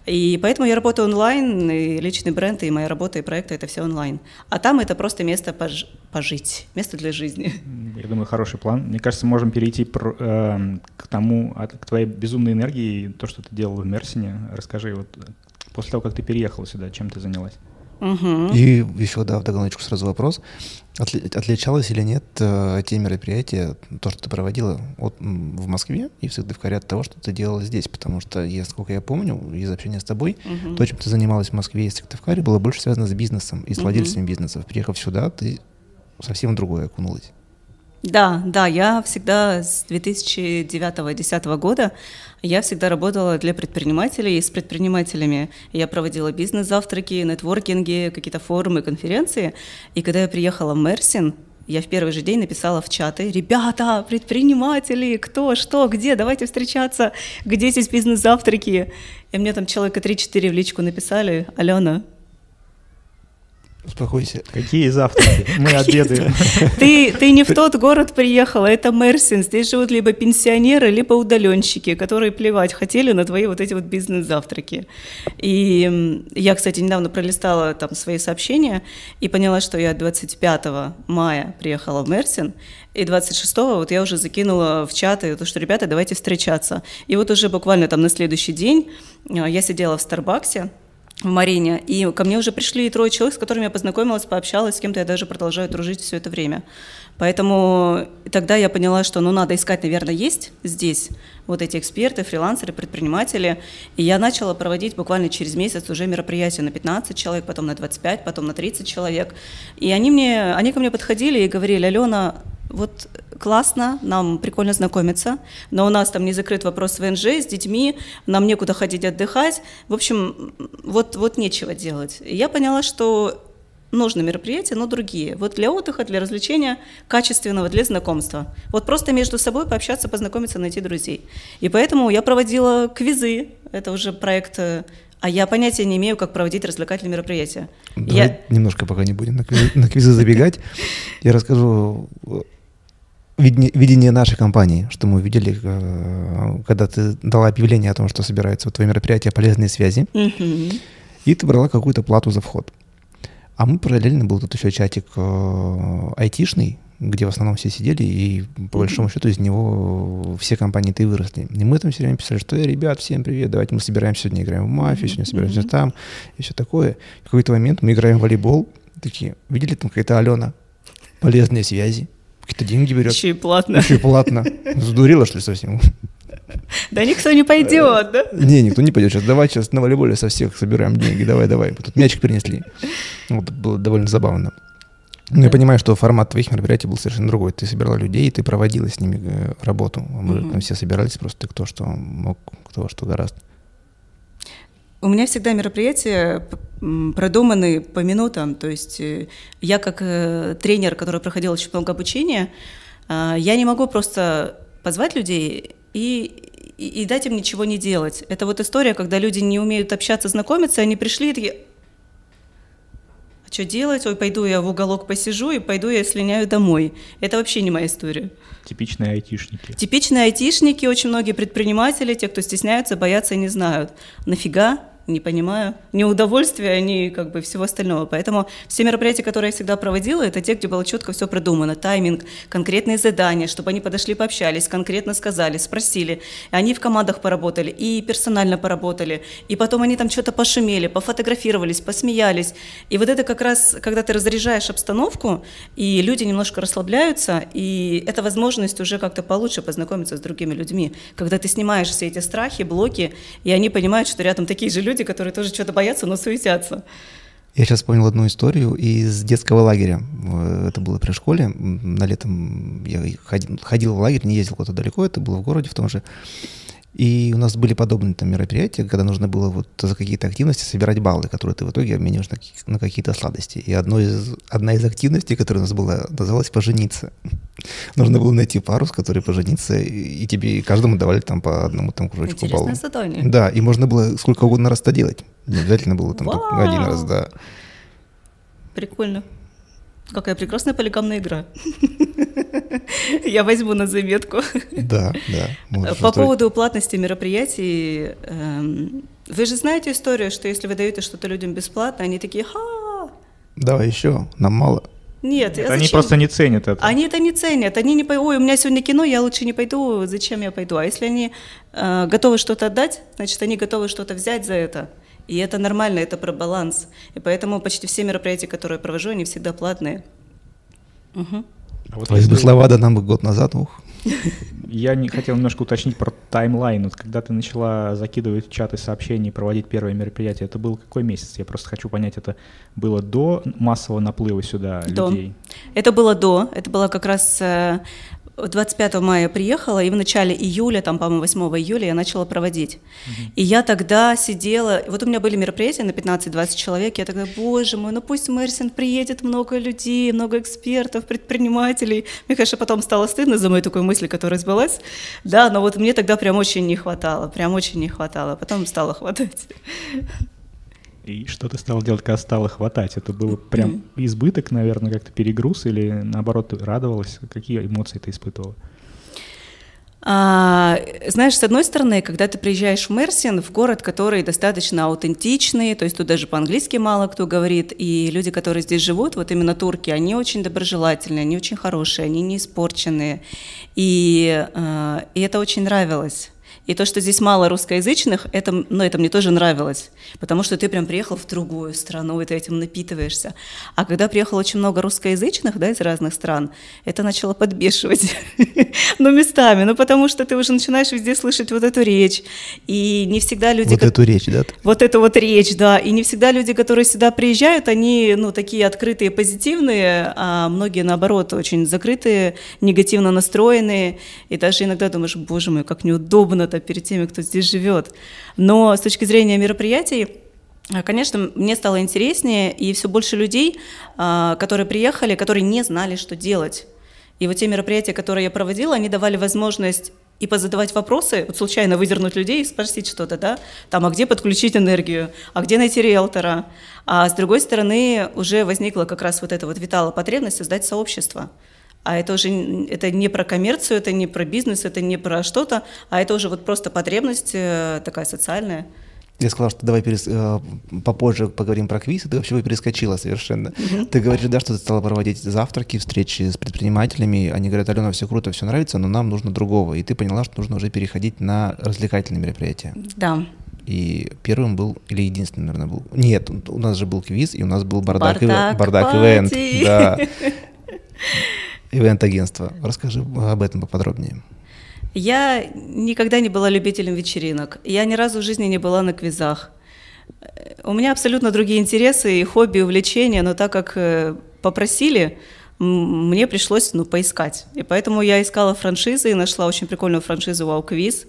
И поэтому я работаю онлайн, и личный бренд, и моя работа, и проекты — это все онлайн. А там это просто место пож- пожить, место для жизни. Я думаю, хороший план. Мне кажется, можем перейти про, э, к тому, к твоей безумной энергии, то, что ты делал в Мерсине. Расскажи, вот после того, как ты переехала сюда, чем ты занялась? Угу. И еще, да, в догоночку сразу вопрос. Отли, отличалось или нет э, те мероприятия, то, что ты проводила от, в Москве и в Сыктывкаре от того, что ты делала здесь? Потому что, я, сколько я помню, из общения с тобой, угу. то, чем ты занималась в Москве и в Сыктывкаре, было больше связано с бизнесом и с угу. владельцами бизнесов. Приехав сюда, ты совсем другое окунулась. Да, да, я всегда с 2009-2010 года я всегда работала для предпринимателей и с предпринимателями. Я проводила бизнес-завтраки, нетворкинги, какие-то форумы, конференции. И когда я приехала в Мерсин, я в первый же день написала в чаты, ребята, предприниматели, кто, что, где, давайте встречаться, где здесь бизнес-завтраки. И мне там человека 3-4 в личку написали, Алена, Успокойся. Какие завтраки? Мы обедаем. Ты, ты не в тот город приехала, это Мерсин. Здесь живут либо пенсионеры, либо удаленщики, которые плевать хотели на твои вот эти вот бизнес-завтраки. И я, кстати, недавно пролистала там свои сообщения и поняла, что я 25 мая приехала в Мерсин, и 26-го вот я уже закинула в чаты, то, что, ребята, давайте встречаться. И вот уже буквально там на следующий день а, я сидела в Старбаксе, в Марине, и ко мне уже пришли трое человек, с которыми я познакомилась, пообщалась, с кем-то я даже продолжаю дружить все это время. Поэтому тогда я поняла, что ну, надо искать, наверное, есть здесь вот эти эксперты, фрилансеры, предприниматели. И я начала проводить буквально через месяц уже мероприятия на 15 человек, потом на 25, потом на 30 человек. И они, мне, они ко мне подходили и говорили, Алена, вот классно, нам прикольно знакомиться, но у нас там не закрыт вопрос ВНЖ, с детьми, нам некуда ходить отдыхать. В общем, вот, вот нечего делать. И я поняла, что нужно мероприятия, но другие. Вот для отдыха, для развлечения, качественного, для знакомства. Вот просто между собой пообщаться, познакомиться, найти друзей. И поэтому я проводила квизы. Это уже проект э, а я понятия не имею, как проводить развлекательные мероприятия. Давай я... немножко пока не будем на квизы, на квизы забегать. Я расскажу видение нашей компании, что мы увидели, э, когда ты дала объявление о том, что собирается твое мероприятие «Полезные связи», и ты брала какую-то плату за вход. А мы параллельно был тут еще чатик э, айтишный, где в основном все сидели, и по большому счету из него все компании-то и выросли. И мы там все время писали, что, э, ребят, всем привет, давайте мы собираемся сегодня играем в мафию, сегодня собираемся там, и все такое. В какой-то момент мы играем в волейбол, такие, видели там какая-то Алена, полезные связи, какие-то деньги берет. Еще и платно. Еще и платно. Задурила, что ли, совсем? Да никто не пойдет, да? Не, никто не пойдет. Сейчас давай сейчас на волейболе со всех собираем деньги. Давай, давай. Тут мячик принесли. Вот, было довольно забавно. Ну, я понимаю, что формат твоих мероприятий был совершенно другой. Ты собирала людей, ты проводила с ними э, работу. Мы mm-hmm. там все собирались, просто кто что мог, кто что гораздо. У меня всегда мероприятия продуманы по минутам. То есть э, я как э, тренер, который проходил очень много обучения, а, я не могу просто позвать людей и, и, и дать им ничего не делать. Это вот история, когда люди не умеют общаться, знакомиться, они пришли и такие, что делать? Ой, пойду я в уголок посижу и пойду я слиняю домой. Это вообще не моя история. Типичные айтишники. Типичные айтишники, очень многие предприниматели, те, кто стесняются, боятся и не знают. Нафига не понимаю, ни удовольствия, ни как бы всего остального. Поэтому все мероприятия, которые я всегда проводила, это те, где было четко все продумано, тайминг, конкретные задания, чтобы они подошли, пообщались, конкретно сказали, спросили. Они в командах поработали, и персонально поработали, и потом они там что-то пошумели, пофотографировались, посмеялись. И вот это как раз, когда ты разряжаешь обстановку, и люди немножко расслабляются, и это возможность уже как-то получше познакомиться с другими людьми, когда ты снимаешь все эти страхи, блоки, и они понимают, что рядом такие же люди, люди, которые тоже что-то боятся, но суетятся. Я сейчас вспомнил одну историю из детского лагеря. Это было при школе. На летом я ходил, ходил в лагерь, не ездил куда-то далеко, это было в городе в том же. И у нас были подобные там мероприятия, когда нужно было вот за какие-то активности собирать баллы, которые ты в итоге обмениваешь на, на какие-то сладости. И одно из, одна из активностей, которая у нас была, называлась «пожениться». (laughs) Нужно было найти пару, с которой пожениться, и, тебе и каждому давали там по одному там кружочку баллов. Интересное задание. Да, и можно было сколько угодно раз это делать. Не обязательно было там Вау! один раз, да. Прикольно. Какая прекрасная полигамная игра. (laughs) (laughs) Я возьму на заметку. Да, да. По поводу платности мероприятий, эм, вы же знаете историю, что если вы даете что-то людям бесплатно, они такие, ха, Давай еще, нам мало. нет, а Это они зачем?» просто не ценят это. Они это не ценят, они не пойдут, ой, у меня сегодня кино, я лучше не пойду, зачем я пойду? А если они э, готовы что-то отдать, значит, они готовы что-то взять за это. И это нормально, это про баланс. И поэтому почти все мероприятия, которые я провожу, они всегда платные. Мгм. А вот бы если- слова да нам бы год назад, ух. Я не хотел немножко уточнить про таймлайн. Вот когда ты начала закидывать в чаты сообщений, проводить первое мероприятие, это был какой месяц? Я просто хочу понять, это было до массового наплыва сюда До. людей? Это было до, это было как раз э, 25 мая приехала, и в начале июля, там, по-моему, 8 июля я начала проводить. И я тогда сидела, вот у меня были мероприятия на 15-20 человек, я тогда, боже мой, ну пусть Мерсин приедет, много людей, много экспертов, предпринимателей. Мне, конечно, потом стало стыдно за мою такую мысль, которая сбылась, да, но вот мне тогда прям очень не хватало, прям очень не хватало, потом стало (laughs) хватать. И что ты стал делать, когда стало хватать? Это было прям избыток, наверное, как-то перегруз или наоборот ты радовалась? Какие эмоции ты испытывала? А, знаешь, с одной стороны, когда ты приезжаешь в Мерсин, в город, который достаточно аутентичный, то есть тут даже по-английски мало кто говорит, и люди, которые здесь живут, вот именно турки, они очень доброжелательные, они очень хорошие, они не испорченные, и, а, и это очень нравилось. И то, что здесь мало русскоязычных, это, ну, это мне тоже нравилось, потому что ты прям приехал в другую страну, и ты этим напитываешься. А когда приехало очень много русскоязычных, да, из разных стран, это начало подбешивать. (laughs) Ну, местами, ну, потому что ты уже начинаешь везде слышать вот эту речь, и не всегда люди... Вот эту речь, да? вот эту вот речь, да. И не всегда люди, которые сюда приезжают, они, ну, такие открытые, позитивные, а многие, наоборот, очень закрытые, негативно настроенные. И даже иногда думаешь, боже мой, как неудобно-то перед теми, кто здесь живет. Но с точки зрения мероприятий, а, Конечно, мне стало интереснее, и все больше людей, а, которые приехали, которые не знали, что делать. И вот те мероприятия, которые я проводила, они давали возможность и позадавать вопросы, вот случайно выдернуть людей и спросить что-то, да, там, а где подключить энергию, а где найти риэлтора. А с другой стороны, уже возникла как раз вот эта вот витала потребность создать сообщество. А это уже это не про коммерцию, это не про бизнес, это не про что-то, а это уже вот просто потребность э, такая социальная. Я сказал, что давай перес- э, попозже поговорим про квиз, и ты вообще перескочила совершенно. Ты говоришь, да, что ты стала проводить завтраки, встречи с предпринимателями. Они говорят, Алена, все круто, все нравится, но нам нужно другого. И ты поняла, что нужно уже переходить на развлекательные мероприятия. Да. И первым был, или единственным, наверное, был. Нет, у нас же был квиз, и у нас был бардак, Бардак ивент. Бардак ивент. Да. (laughs) Ивент-агентство. Расскажи об этом поподробнее. Я никогда не была любителем вечеринок. Я ни разу в жизни не была на квизах. Э, У меня абсолютно другие интересы и хобби, и увлечения, но так как э, попросили, мне пришлось ну, поискать. И поэтому я искала франшизы и нашла очень прикольную франшизу Wow Quiz,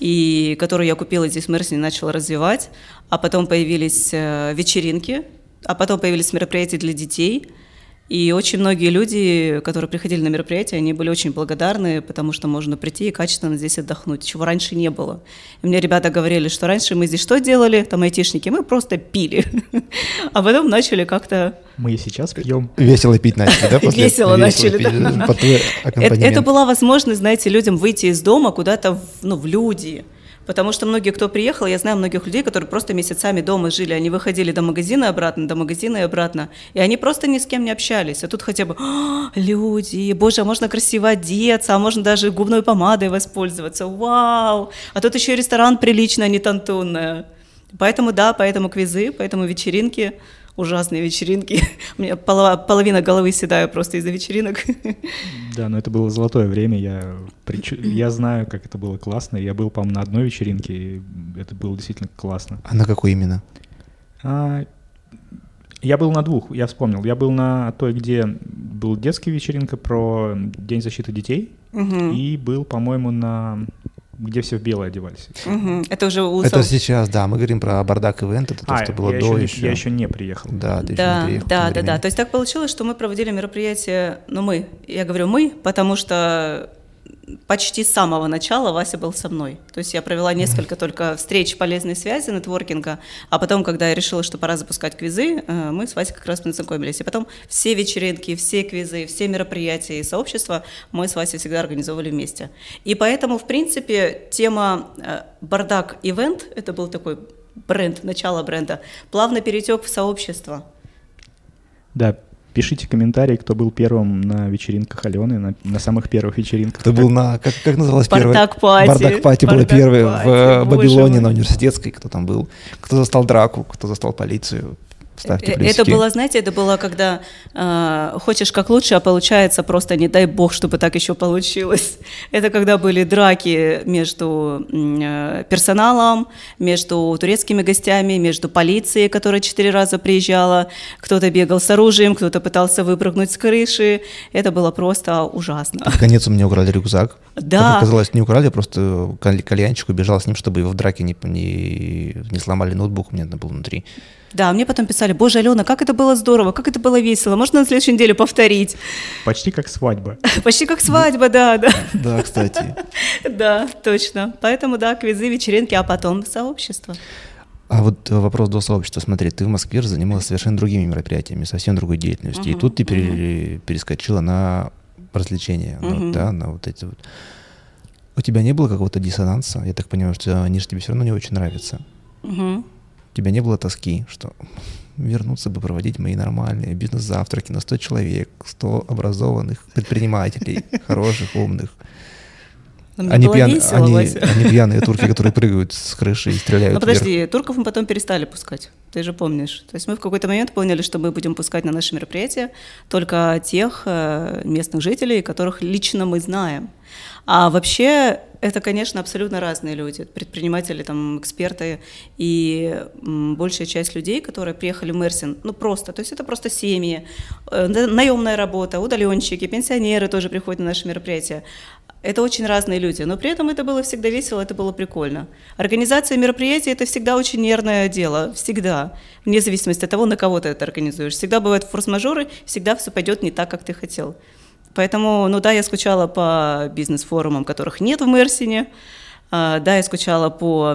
и, которую я купила здесь в Мерсине начала развивать. А потом появились э, вечеринки, а потом появились мероприятия для детей. И очень многие люди, которые приходили на мероприятие, они были очень благодарны, потому что можно прийти и качественно здесь отдохнуть, чего раньше не было. И мне ребята говорили, что раньше мы здесь что делали, там айтишники, мы просто пили. (laughs) А потом начали как-то... Мы и сейчас пьем. Весело пить начали, да? (laughs) после Весело начали, да. Это, это была возможность, знаете, людям выйти из дома куда-то ну, в люди, Потому что многие, кто приехал, я знаю многих людей, которые просто месяцами дома жили, они выходили до магазина и обратно, до магазина и обратно, и они просто ни с кем не общались. А тут хотя бы «А, люди, боже, а можно красиво одеться, а можно даже губной помадой воспользоваться, вау! А тут еще и ресторан приличный, а не тантунная. Поэтому да, поэтому квизы, поэтому вечеринки – ужасные вечеринки. (laughs) У меня половина головы седая просто из-за вечеринок. (laughs) Да, но это было золотое время. Я, я знаю, как это было классно. Я был, по-моему, на одной вечеринке, и это было действительно классно. А на какой именно? А, я был на двух, я вспомнил. Я был на той, где был детская вечеринка про День защиты детей, угу. и был, по-моему, на где все в белое одевались. Угу. Это уже у Это сейчас, да, мы говорим про бардак ивент, это то, а, что было я до еще. Я еще не приехал. Да, ты да, еще не приехал. Да, да, да. То есть так получилось, что мы проводили мероприятие, ну мы, я говорю мы, потому что почти с самого начала Вася был со мной. То есть я провела несколько только встреч полезной связи, нетворкинга, а потом, когда я решила, что пора запускать квизы, э, мы с Васей как раз познакомились. И потом все вечеринки, все квизы, все мероприятия и сообщества мы с Васей всегда организовывали вместе. И поэтому, в принципе, тема э, «Бардак-ивент» — это был такой бренд, начало бренда, плавно перетек в сообщество. Да, Пишите комментарии, кто был первым на вечеринках Алены, на, на самых первых вечеринках. Кто был на, как, как называлось первое? Бардак-пати. Бардак-пати было первое в э, Бабилоне на университетской, кто там был. Кто застал драку, кто застал полицию. Ставьте э, плюсики. Это было, знаете, это было, когда э, хочешь как лучше, а получается просто не дай бог, чтобы так еще получилось. (laughs) Это когда были драки между э, персоналом, между турецкими гостями, между полицией, которая четыре раза приезжала, кто-то бегал с оружием, кто-то пытался выпрыгнуть с крыши. Это было просто ужасно. Под конец у меня украли рюкзак. Да. Как оказалось, не украли, просто кальянчик убежал с ним, чтобы его в драке не, не, не сломали ноутбук, у меня был внутри. Да, мне потом писали, боже, Алена, как это было здорово, как это было весело, можно на следующей неделе повторить? Почти как свадьба. (laughs) Почти как свадьба, да, да. Да, кстати. (laughs) Да, точно. Поэтому, да, квизы, вечеринки, а потом сообщество. А вот вопрос до сообщества. Смотри, ты в Москве занималась совершенно другими мероприятиями, совсем другой деятельностью. Uh-huh, и тут ты uh-huh. перескочила на развлечения, uh-huh. ну, да, на вот эти вот. У тебя не было какого-то диссонанса? Я так понимаю, что они же тебе все равно не очень нравятся. Uh-huh у тебя не было тоски, что вернуться бы проводить мои нормальные бизнес-завтраки на 100 человек, 100 образованных предпринимателей, хороших, умных. Они, пьян... весело, они, они пьяные (laughs) турки, которые прыгают с крыши и стреляют. Ну подожди, вверх. турков мы потом перестали пускать. Ты же помнишь. То есть мы в какой-то момент поняли, что мы будем пускать на наши мероприятия только тех э, местных жителей, которых лично мы знаем. А вообще это, конечно, абсолютно разные люди, предприниматели, там, эксперты и большая часть людей, которые приехали в Мерсин, ну просто, то есть это просто семьи, э, наемная работа, удаленщики, пенсионеры тоже приходят на наши мероприятия. Это очень разные люди, но при этом это было всегда весело, это было прикольно. Организация мероприятий – это всегда очень нервное дело, всегда, вне зависимости от того, на кого ты это организуешь. Всегда бывают форс-мажоры, всегда все пойдет не так, как ты хотел. Поэтому, ну да, я скучала по бизнес-форумам, которых нет в Мерсине, а, да, я скучала по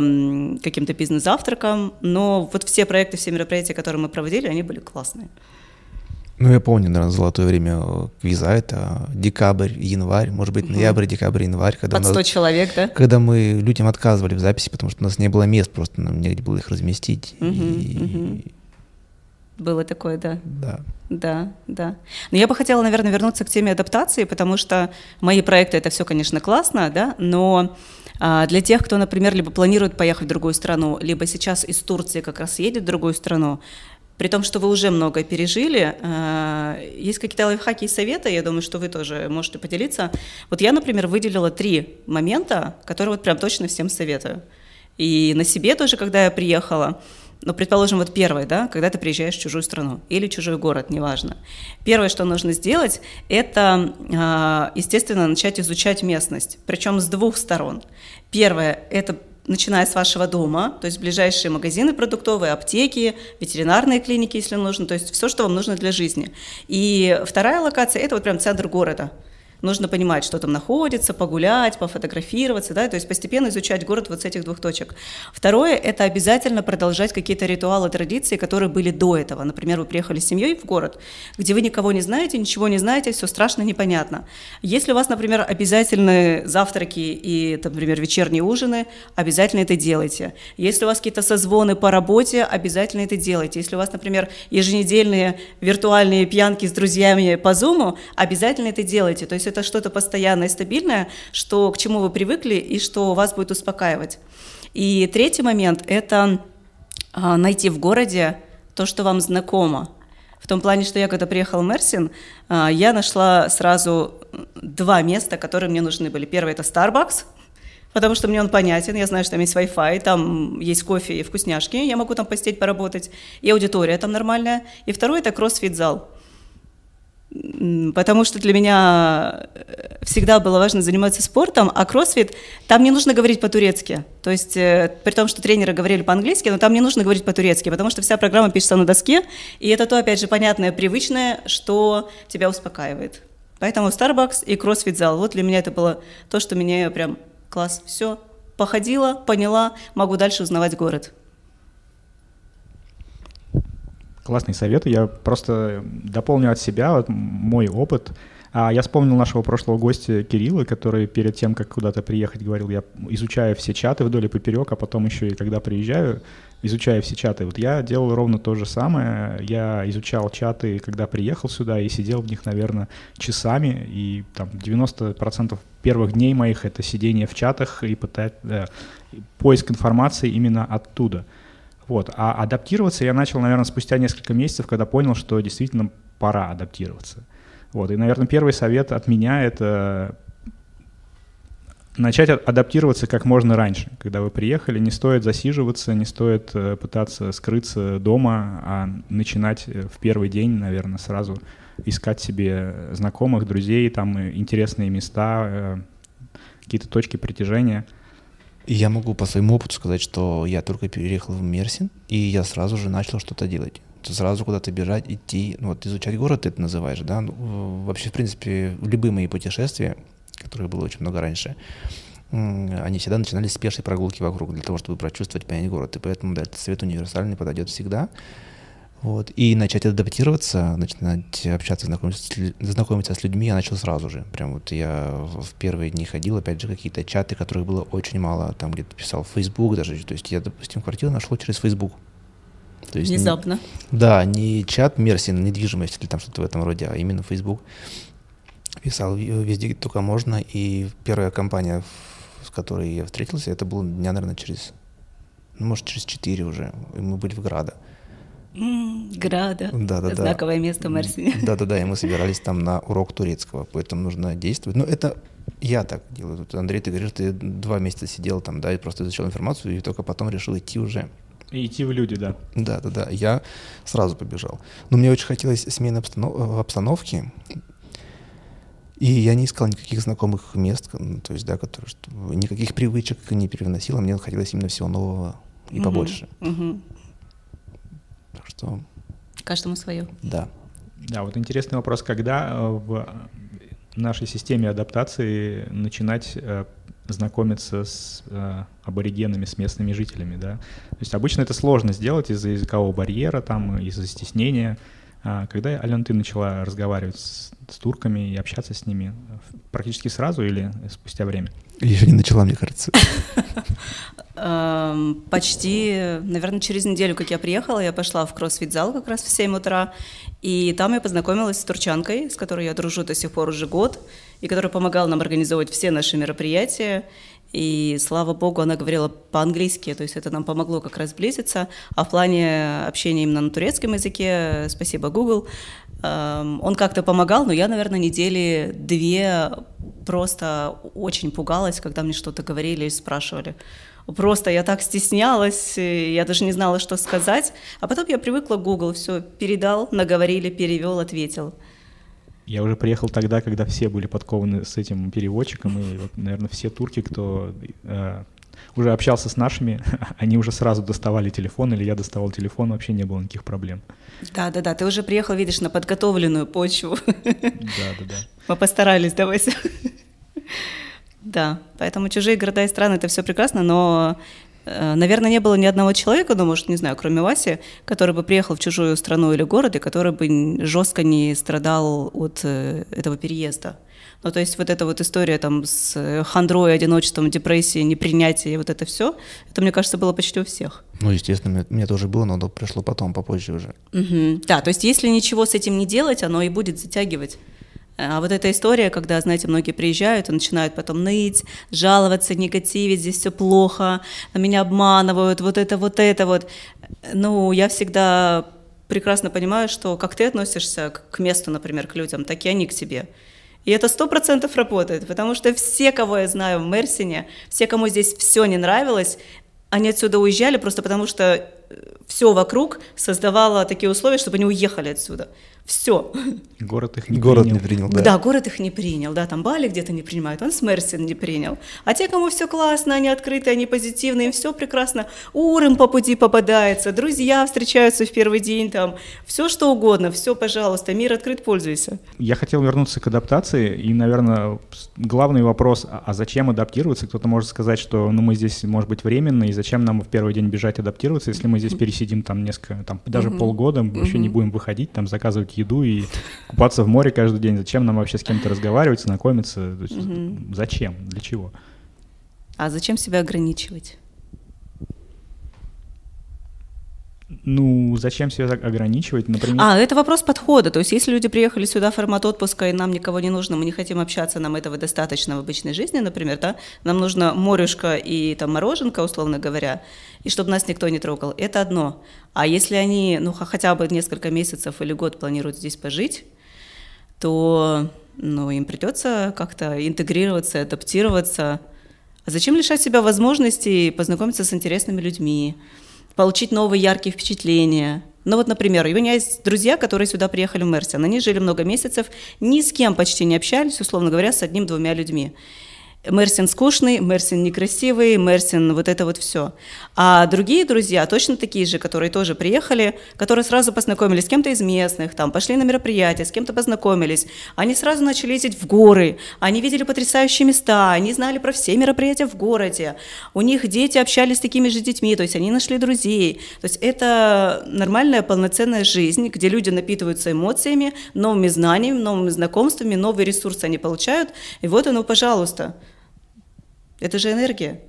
каким-то бизнес-завтракам, но вот все проекты, все мероприятия, которые мы проводили, они были классные. Ну, я помню, наверное, золотое время квиза, это декабрь, январь, может быть, ноябрь, декабрь, январь. Когда Под 100 нас, человек, да? Когда мы людям отказывали в записи, потому что у нас не было мест, просто нам негде было их разместить. Угу, и, угу. Было такое, да. Да. Да, да. Но я бы хотела, наверное, вернуться к теме адаптации, потому что мои проекты это все, конечно, классно, да, но а, для тех, кто, например, либо планирует поехать в другую страну, либо сейчас из Турции как раз едет в другую страну, при том, что вы уже много пережили, а, есть какие-то лайфхаки и советы, я думаю, что вы тоже можете поделиться. Вот я, например, выделила три момента, которые вот прям точно всем советую. И на себе тоже, когда я приехала, ну, предположим, вот первое, да, когда ты приезжаешь в чужую страну или чужой город, неважно. Первое, что нужно сделать, это, а, естественно, начать изучать местность, причем с двух сторон. Первое – это начиная с вашего дома, то есть ближайшие магазины продуктовые, аптеки, ветеринарные клиники, если нужно, то есть все, что вам нужно для жизни. И вторая локация – это вот прям центр города – нужно понимать, что там находится, погулять, пофотографироваться, да, то есть постепенно изучать город вот с этих двух точек. Второе – это обязательно продолжать какие-то ритуалы, традиции, которые были до этого. Например, вы приехали с семьей в город, где вы никого не знаете, ничего не знаете, все страшно непонятно. Если у вас, например, обязательны завтраки и, например, вечерние ужины, обязательно это делайте. Если у вас какие-то созвоны по работе, обязательно это делайте. Если у вас, например, еженедельные виртуальные пьянки с друзьями по Zoom, обязательно это делайте. То есть есть это что-то постоянное, стабильное, что, к чему вы привыкли и что вас будет успокаивать. И третий момент – это а, найти в городе то, что вам знакомо. В том плане, что я когда приехала в Мерсин, а, я нашла сразу два места, которые мне нужны были. Первое – это Starbucks, потому что мне он понятен, я знаю, что там есть Wi-Fi, там есть кофе и вкусняшки, я могу там посидеть, поработать, и аудитория там нормальная. И второе – это кроссфит-зал потому что для меня э, всегда было важно заниматься спортом, а кроссфит, там не нужно говорить по-турецки. То есть, э, при том, что тренеры говорили по-английски, но там не нужно говорить по-турецки, потому что вся программа пишется на доске, и это то, опять же, понятное, привычное, что тебя успокаивает. Поэтому Starbucks и кроссфит-зал, вот для меня это было то, что меня прям класс, все, походила, поняла, могу дальше узнавать город. Классные советы. Я просто дополню от себя вот мой опыт. А я вспомнил нашего прошлого гостя Кирилла, который перед тем, как куда-то приехать, говорил, я изучаю все чаты вдоль и поперек, а потом еще и когда приезжаю, изучаю все чаты. Вот я делал ровно то же самое. Я изучал чаты, когда приехал сюда, и сидел в них, наверное, часами. И там 90% первых дней моих — это сидение в чатах и пытать, э, поиск информации именно оттуда — вот. А адаптироваться я начал, наверное, спустя несколько месяцев, когда понял, что действительно пора адаптироваться. Вот. И, наверное, первый совет от меня — это начать адаптироваться как можно раньше. Когда вы приехали, не стоит засиживаться, не стоит э, пытаться скрыться дома, а начинать э, в первый день, наверное, сразу искать себе знакомых, друзей, там э, интересные места, какие-то точки притяжения — я могу по своему опыту сказать, что я только переехал в Мерсин, и я сразу же начал что-то делать. Сразу куда-то бежать, идти, ну, вот изучать город ты это называешь, да? Ну, вообще, в принципе, любые мои путешествия, которых было очень много раньше, они всегда начинались с пешей прогулки вокруг, для того, чтобы прочувствовать, понять город. И поэтому, да, этот совет универсальный подойдет всегда. Вот. И начать адаптироваться, начинать общаться, знакомиться, знакомиться с людьми я начал сразу же. Прям вот я в первые дни ходил, опять же, какие-то чаты, которых было очень мало, там где-то писал в Facebook даже. То есть я, допустим, квартиру нашел через Facebook. То есть Внезапно. Не, да, не чат Мерсин, недвижимость или там что-то в этом роде, а именно Facebook. Писал везде, где только можно. И первая компания, с которой я встретился, это было дня, наверное, через, ну, может, через четыре уже. И мы были в Града. Града. Да, да, Знаковое да. место в Мерсине. Да, да, да. И мы собирались там на урок турецкого, поэтому нужно действовать. Но ну, это я так делаю. Тут, Андрей, ты говоришь, ты два месяца сидел там, да, и просто изучал информацию, и только потом решил идти уже. И идти в люди, да. Да, да, да. Я сразу побежал. Но мне очень хотелось смены обстанов... обстановки. И я не искал никаких знакомых мест, то есть, да, которые, что, никаких привычек не переносил, а мне хотелось именно всего нового и побольше. Угу что... Каждому свое. Да. Да, вот интересный вопрос, когда э, в нашей системе адаптации начинать э, знакомиться с э, аборигенами, с местными жителями, да. То есть обычно это сложно сделать из-за языкового барьера, там, из-за стеснения. А когда, Алена, ты начала разговаривать с, с турками и общаться с ними? Практически сразу или спустя время? Я еще не начала, мне кажется. (laughs) Эм, почти, наверное, через неделю, как я приехала, я пошла в кроссфит-зал как раз в 7 утра, и там я познакомилась с турчанкой, с которой я дружу до сих пор уже год, и которая помогала нам организовывать все наши мероприятия. И слава богу, она говорила по-английски, то есть это нам помогло как раз сблизиться. А в плане общения именно на турецком языке, спасибо Google, эм, он как-то помогал, но я, наверное, недели две просто очень пугалась, когда мне что-то говорили и спрашивали. Просто я так стеснялась, я даже не знала, что сказать. А потом я привыкла к Google, все передал, наговорили, перевел, ответил. Я уже приехал тогда, когда все были подкованы с этим переводчиком, и, вот, наверное, все турки, кто э, уже общался с нашими, (laughs) они уже сразу доставали телефон, или я доставал телефон, вообще не было никаких проблем. Да, да, да. Ты уже приехал, видишь, на подготовленную почву. Да, да, да. Мы постарались, давай. Да, поэтому чужие города и страны это все прекрасно, но Э, наверное, не было ни одного человека, ну, может, не знаю, кроме Васи, который бы приехал в чужую страну или город, и который бы жестко не страдал от э, этого переезда. Ну, то есть вот эта вот история там с хандрой, одиночеством, депрессией, непринятием, вот это все, это, мне кажется, было почти у всех. Ну, естественно, мне тоже было, но оно пришло потом, попозже уже. Угу. Да, то есть если ничего с этим не делать, оно и будет затягивать. А вот эта история, когда, знаете, многие приезжают и начинают потом ныть, жаловаться, негативить, здесь все плохо, меня обманывают, вот это, вот это вот. Ну, я всегда прекрасно понимаю, что как ты относишься к месту, например, к людям, так и они к тебе. И это сто процентов работает, потому что все, кого я знаю в Мерсине, все, кому здесь все не нравилось, они отсюда уезжали просто потому, что э, все вокруг создавало такие условия, чтобы они уехали отсюда. Все. Город их не город принял. не принял, да. Да, город их не принял, да, там Бали где-то не принимают, он Смерсин не принял. А те, кому все классно, они открытые, они позитивные, им все прекрасно, уром по пути попадается, друзья встречаются в первый день, там, все что угодно, все, пожалуйста, мир открыт, пользуйся. Я хотел вернуться к адаптации, и, наверное, главный вопрос, а, а зачем адаптироваться? Кто-то может сказать, что ну, мы здесь, может быть, временно, и зачем нам в первый день бежать адаптироваться, если мы здесь пересидим там несколько, там, даже полгода, вообще не будем выходить, там, заказывать еду и купаться в море каждый день. Зачем нам вообще с кем-то разговаривать, знакомиться? То есть, Мгм. Зачем? Для чего? А зачем себя ограничивать? Ну, зачем себя ограничивать? Например, А, это вопрос подхода. То есть, если люди приехали сюда в формат отпуска, и нам никого не нужно, мы не хотим общаться, нам этого достаточно в обычной жизни, например, да, нам нужно морюшка и там мороженка, условно говоря, и чтобы нас никто не трогал, это одно. А если они, ну, хотя бы несколько месяцев или год планируют здесь пожить, то, ну, им придется как-то интегрироваться, адаптироваться. А зачем лишать себя возможности познакомиться с интересными людьми, получить новые яркие впечатления? Ну вот, например, у меня есть друзья, которые сюда приехали в Мерсин. Они жили много месяцев, ни с кем почти не общались, условно говоря, с одним-двумя людьми. Мерсин скучный, Мерсин некрасивый, Мерсин вот это вот все. А другие друзья, точно такие же, которые тоже приехали, которые сразу познакомились с кем-то из местных, там, пошли на мероприятие, с кем-то познакомились, они сразу начали ездить в горы, они видели потрясающие места, они знали про все мероприятия в городе, у них дети общались с такими же детьми, то есть они нашли друзей. То есть это нормальная полноценная жизнь, где люди напитываются эмоциями, новыми знаниями, новыми знакомствами, новые ресурсы они получают, и вот оно, пожалуйста. Это же энергия.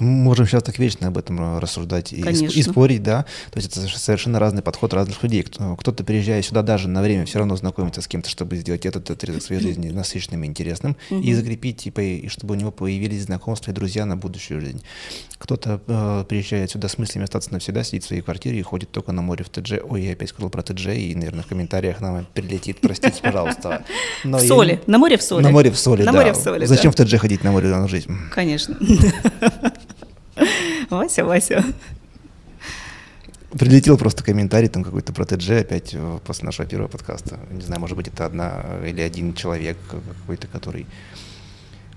Мы можем сейчас так вечно об этом э, рассуждать и, и спорить, да. То есть это совершенно разный подход разных людей. Кто- Кто-то, приезжая сюда даже на время, все равно знакомится с кем-то, чтобы сделать этот отрезок своей жизни насыщенным и интересным, и закрепить, типа, и чтобы у него появились знакомства и друзья на будущую жизнь. Кто-то э, приезжает сюда с мыслями остаться навсегда, сидит в своей квартире и ходит только на море в ТД. Ой, я опять сказал про ТД, и, наверное, в комментариях нам прилетит, простите, пожалуйста. (laughs) Но в я соли, не- на море в соли. На море в соли, На да. море в соли, Зачем да. в ТД ходить на море на жизнь? Конечно. (laughs) (laughs) Вася, Вася. Прилетел просто комментарий там какой-то про ТД опять э, после нашего первого подкаста. Не знаю, может быть, это одна или один человек какой-то, который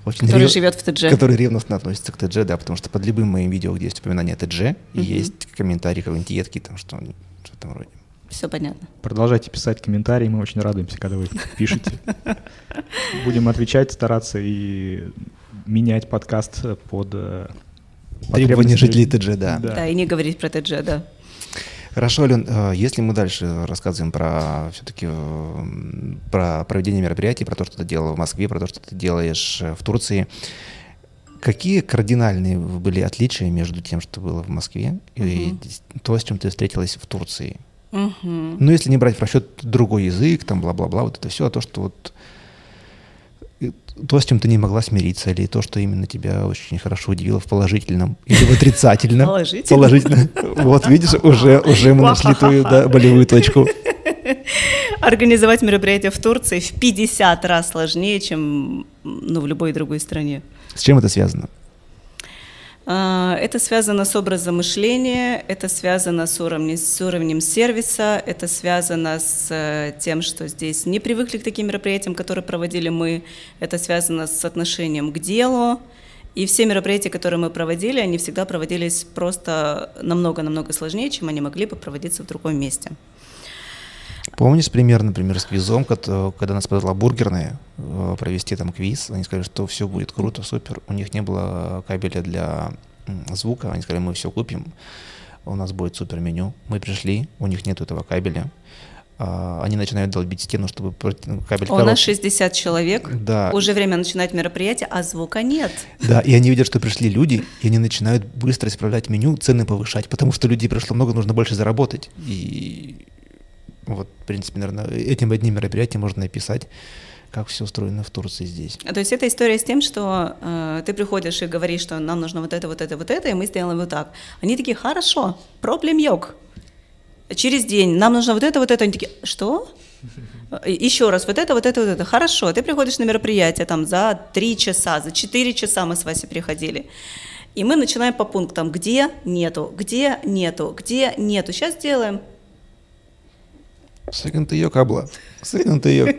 очень Который рев- живет в ТД. Который ревностно относится к ТД, да, потому что под любым моим видео, где есть упоминание ТД, и есть комментарий какой-нибудь едкий, там что что в этом роде. Все понятно. продолжайте писать комментарии, мы очень радуемся, когда вы их пишете. Будем отвечать, стараться и менять подкаст под э, Требования жителей людей. ТД, да. Да. и не говорить про ТД, да. Хорошо, Ален, э, если мы дальше рассказываем про все-таки про проведение мероприятий, про то, что ты делал в Москве, про то, что ты делаешь э, в Турции, какие кардинальные были отличия между тем, что было в Москве, и то, с чем ты встретилась в Турции? Мгм. Ну, если не брать в расчет другой язык, там, бла-бла-бла, вот это все, а то, что вот э, то, с чем ты не могла смириться, или то, что именно тебя очень хорошо удивило в положительном или в отрицательном. (laughs) Положительном. Положительно. Вот, видишь, уже, уже мы нашли твою да, болевую точку. Организовать мероприятие в Турции в 50 раз сложнее, чем ну, в любой другой стране. С чем это связано? А, Это связано с образом мышления, это связано с уровнем, с уровнем сервиса, это связано с э, тем, что здесь не привыкли к таким мероприятиям, которые проводили мы, это связано с отношением к делу, И все мероприятия, которые мы проводили, они всегда проводились просто намного-намного сложнее, чем они могли бы проводиться в другом месте. Помнишь пример, например, с квизом, когда нас позвала бургерная э, провести там квиз, они сказали, что все будет круто, супер. У них не было кабеля для звука, они сказали, мы все купим, у нас будет супер меню. Мы пришли, у них нет этого кабеля, а, они начинают долбить стену, чтобы ну, кабель... У нас 60 человек, да. уже время начинать мероприятие, а звука нет. Да, и они видят, что пришли люди, и они начинают быстро исправлять меню, цены повышать, потому что людей пришло много, нужно больше заработать. И вот, в принципе, наверное, этим одним мероприятием можно описать, как все устроено в Турции здесь. То есть это история с тем, что э, ты приходишь и говоришь, что нам нужно вот это, вот это, вот это, и мы сделаем вот так. Они такие, хорошо, проблем йог. Через день нам нужно вот это, вот это. Они такие, что? Еще раз, вот это, вот это, вот это. Хорошо, ты приходишь на мероприятие там за три часа, за четыре часа мы с Васей приходили. И мы начинаем по пунктам, где нету, где нету, где нету. Сейчас сделаем. Sıkıntı yok abla. Sıkıntı yok.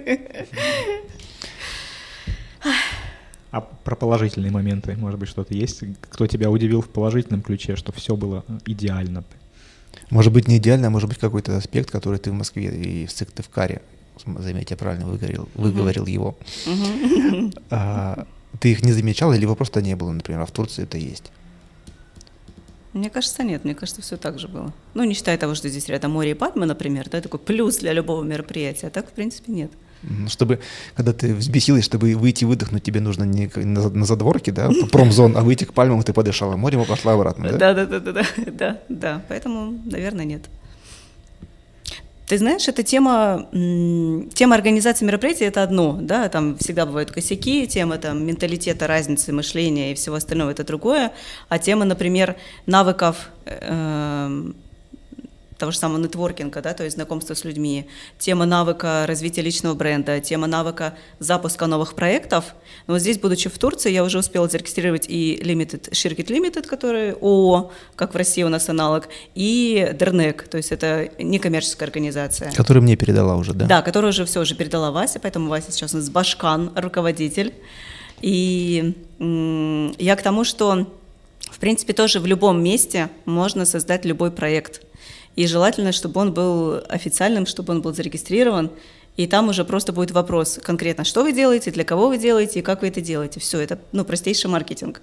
А про положительные моменты, может быть, что-то есть? Кто тебя удивил в положительном ключе, что все было идеально? Может быть, не идеально, а может быть, какой-то аспект, который ты в Москве и в Сыктывкаре, заметь, я правильно выговорил, выговорил его. А, ты их не замечал или его просто не было, например, а в Турции это есть? Мне кажется, нет. Мне кажется, все так же было. Ну, не считая того, что здесь рядом море и Пальмы, например, да, такой плюс для любого мероприятия. А так, в принципе, нет. Чтобы, когда ты взбесилась, чтобы выйти выдохнуть, тебе нужно не на, задворке, да, по промзон, а выйти к пальмам, ты подышала морем и пошла обратно, да? Да, да, да, да, да, (laughs) да. Поэтому, наверное, нет. Ты знаешь, эта тема, тема организации мероприятий – это одно, да, там всегда бывают косяки, тема там менталитета, разницы мышления и всего остального – это другое, а тема, например, навыков э, того же самого нетворкинга, да, то есть знакомства с людьми, тема навыка развития личного бренда, тема навыка запуска новых проектов. Но вот здесь, будучи в Турции, я уже успела зарегистрировать и Limited, Shirkit Limited, который ООО, как в России у нас аналог, и Дернек, то есть это некоммерческая организация. Которую мне передала уже, да? Да, которую уже все уже передала Вася, поэтому Вася сейчас у нас Башкан, руководитель. И я к тому, что в принципе, тоже в любом месте можно создать любой проект. И желательно, чтобы он был официальным, чтобы он был зарегистрирован. И там уже просто будет вопрос конкретно, что вы делаете, для кого вы делаете и как вы это делаете. Все, это ну, простейший маркетинг.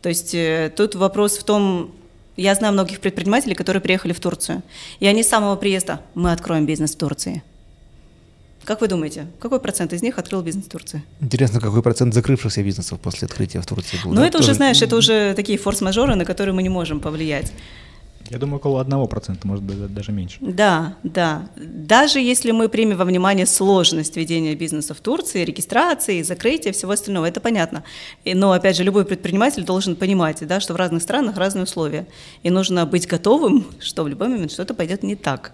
То есть э, тут вопрос в том, я знаю многих предпринимателей, которые приехали в Турцию, и они с самого приезда, мы откроем бизнес в Турции. Как вы думаете, какой процент из них открыл бизнес в Турции? Интересно, какой процент закрывшихся бизнесов после открытия в Турции был? Ну, да? это Тоже... уже, знаешь, это уже такие форс-мажоры, на которые мы не можем повлиять. Я думаю, около 1%, может быть, даже меньше. Да, да. Даже если мы примем во внимание сложность ведения бизнеса в Турции, регистрации, закрытия, всего остального, это понятно. Но, опять же, любой предприниматель должен понимать, да, что в разных странах разные условия. И нужно быть готовым, что в любой момент что-то пойдет не так.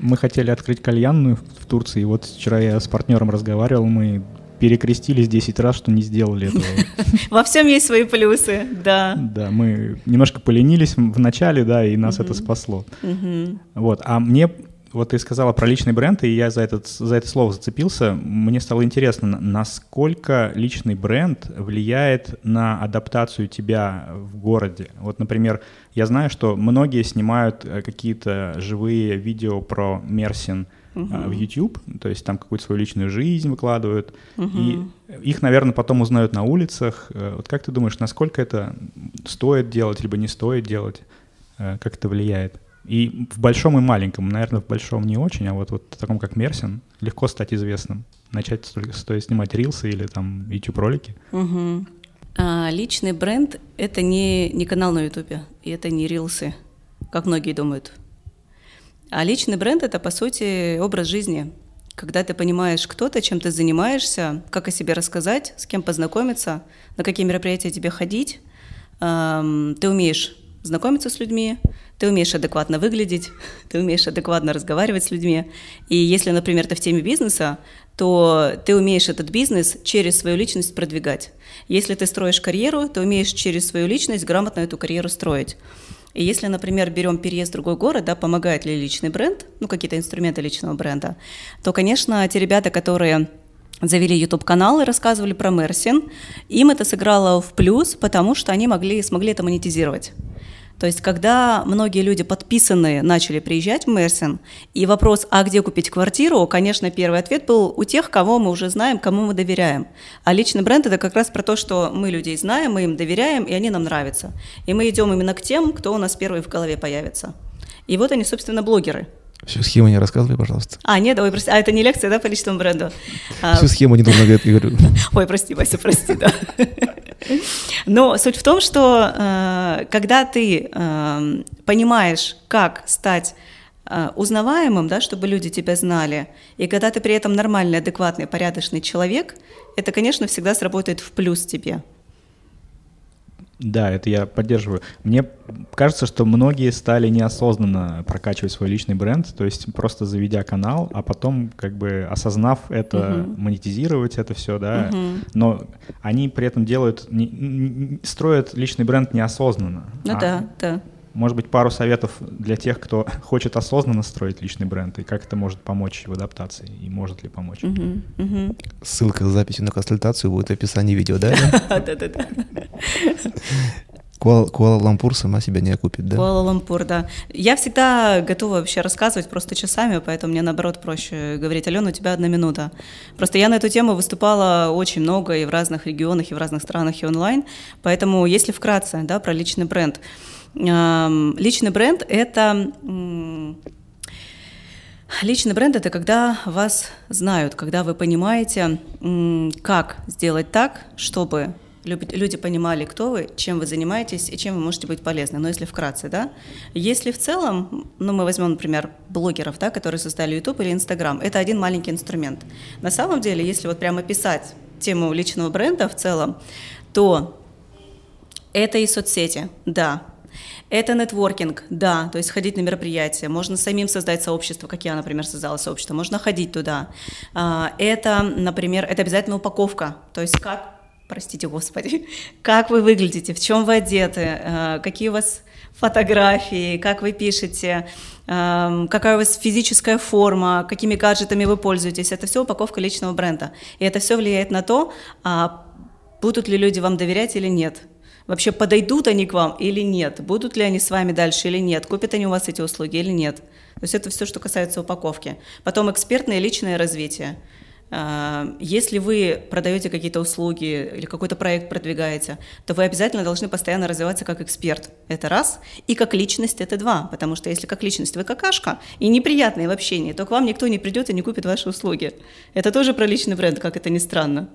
Мы хотели открыть кальянную в Турции, вот вчера я с партнером разговаривал, мы перекрестились 10 раз, что не сделали этого. (laughs) Во всем есть свои плюсы, да. Да, мы немножко поленились в начале, да, и нас это спасло. Вот, а мне вот ты сказала про личный бренд, и я за, этот, за это слово зацепился. Мне стало интересно, насколько личный бренд влияет на адаптацию тебя в городе. Вот, например, я знаю, что многие снимают э, какие-то живые видео про Мерсин, uh-huh. в YouTube, то есть там какую-то свою личную жизнь выкладывают, uh-huh. и их, наверное, потом узнают на улицах. Э, вот как ты думаешь, насколько это стоит делать, либо не стоит делать, э, как это влияет? И в большом и маленьком, наверное, в большом не очень, а вот, вот в таком, как Мерсин, легко стать известным. Начать только стоит снимать рилсы или там YouTube-ролики. Угу. А, личный бренд — это не, не канал на YouTube, и это не рилсы, как многие думают. А личный бренд — это, по сути, образ жизни. Когда ты понимаешь, кто ты, чем ты занимаешься, как о себе рассказать, с кем познакомиться, на какие мероприятия тебе ходить, эм, ты умеешь знакомиться с людьми, ты умеешь адекватно выглядеть, (laughs) ты умеешь адекватно разговаривать с людьми. И если, например, ты в теме бизнеса, то ты умеешь этот бизнес через свою личность продвигать. Если ты строишь карьеру, ты умеешь через свою личность грамотно эту карьеру строить. И если, например, берем переезд в другой город, да, помогает ли личный бренд, ну, какие-то инструменты личного бренда, то, конечно, те ребята, которые завели YouTube-канал и рассказывали про Мерсин. Им это сыграло в плюс, потому что они могли, смогли это монетизировать. То есть, когда многие люди подписанные начали приезжать в Мерсин, и вопрос, а где купить квартиру, конечно, первый ответ был у тех, кого мы уже знаем, кому мы доверяем. А личный бренд – это как раз про то, что мы людей знаем, мы им доверяем, и они нам нравятся. И мы идем именно к тем, кто у нас первый в голове появится. И вот они, собственно, блогеры – Всю схему не рассказывай, пожалуйста. А, нет, ой, прости. А это не лекция, да, по личному бренду? А, Всю схему не нужно говорить. (laughs) Ой, прости, Вася, прости, да. (laughs) Но суть в том, что э, когда ты э, понимаешь, как стать э, узнаваемым, да, чтобы люди тебя знали, и когда ты при этом нормальный, адекватный, порядочный человек, это, конечно, всегда сработает в плюс тебе. Да, это я поддерживаю. Мне кажется, что многие стали неосознанно прокачивать свой личный бренд, то есть просто заведя канал, а потом как бы осознав это, uh-huh. монетизировать это все, да. Uh-huh. Но они при этом делают, не, не, строят личный бренд неосознанно. Ну а, да, да. Может быть, пару советов для тех, кто (laughs) хочет осознанно строить личный бренд, и как это может помочь в адаптации, и может ли помочь. Угу, угу. Ссылка с записью на консультацию будет в описании видео, да? (laughs) Да-да-да. Куала-Лампур сама себя не окупит, да? Куала-Лампур, да. Я всегда готова вообще рассказывать просто часами, поэтому мне, наоборот, проще говорить, Алена, у тебя одна минута. Просто я на эту тему выступала очень много и в разных регионах, и в разных странах, и онлайн, поэтому если вкратце, да, про личный бренд – Личный бренд — это... Личный бренд — это когда вас знают, когда вы понимаете, как сделать так, чтобы люди понимали, кто вы, чем вы занимаетесь и чем вы можете быть полезны. Но если вкратце, да. Если в целом, ну, мы возьмем, например, блогеров, да, которые создали YouTube или Instagram, это один маленький инструмент. На самом деле, если вот прямо писать тему личного бренда в целом, то это и соцсети, да, это нетворкинг, да, то есть ходить на мероприятия, можно самим создать сообщество, как я, например, создала сообщество, можно ходить туда. А, это, например, это обязательно упаковка, то есть как, простите господи, (laughs) как вы выглядите, в чем вы одеты, а, какие у вас фотографии, как вы пишете, а, какая у вас физическая форма, какими гаджетами вы пользуетесь. Это все упаковка личного бренда. И это все влияет на то, будут ли люди вам доверять или нет. Вообще подойдут они к вам или нет? Будут ли они с вами дальше или нет? Купят они у вас эти услуги или нет? То есть это все, что касается упаковки. Потом экспертное личное развитие. А, если вы продаете какие-то услуги или какой-то проект продвигаете, то вы обязательно должны постоянно развиваться как эксперт. Это раз. И как личность это два. Потому что если как личность вы какашка и неприятные в общении, то к вам никто не придет и не купит ваши услуги. Это тоже про личный бренд, как это ни странно.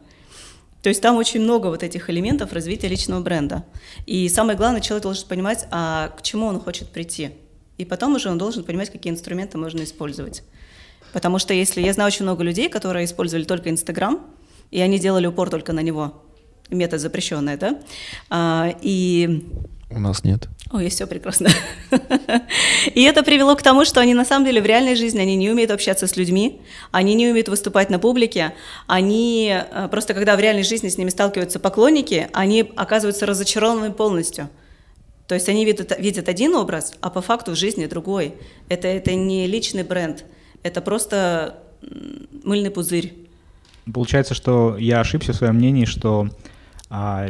То есть там очень много вот этих элементов развития личного бренда. И самое главное, человек должен понимать, а к чему он хочет прийти. И потом уже он должен понимать, какие инструменты можно использовать. Потому что если я знаю очень много людей, которые использовали только Инстаграм, и они делали упор только на него, метод запрещенный, да, а, и у нас нет. Ой, все прекрасно. И это привело к тому, что они на самом деле в реальной жизни, они не умеют общаться с людьми, они не умеют выступать на публике, они э, просто, когда в реальной жизни с ними сталкиваются поклонники, они оказываются разочарованными полностью. То есть они видят, видят один образ, а по факту в жизни другой. Это, это не личный бренд, это просто мыльный пузырь. Получается, что я ошибся в своем мнении, что а,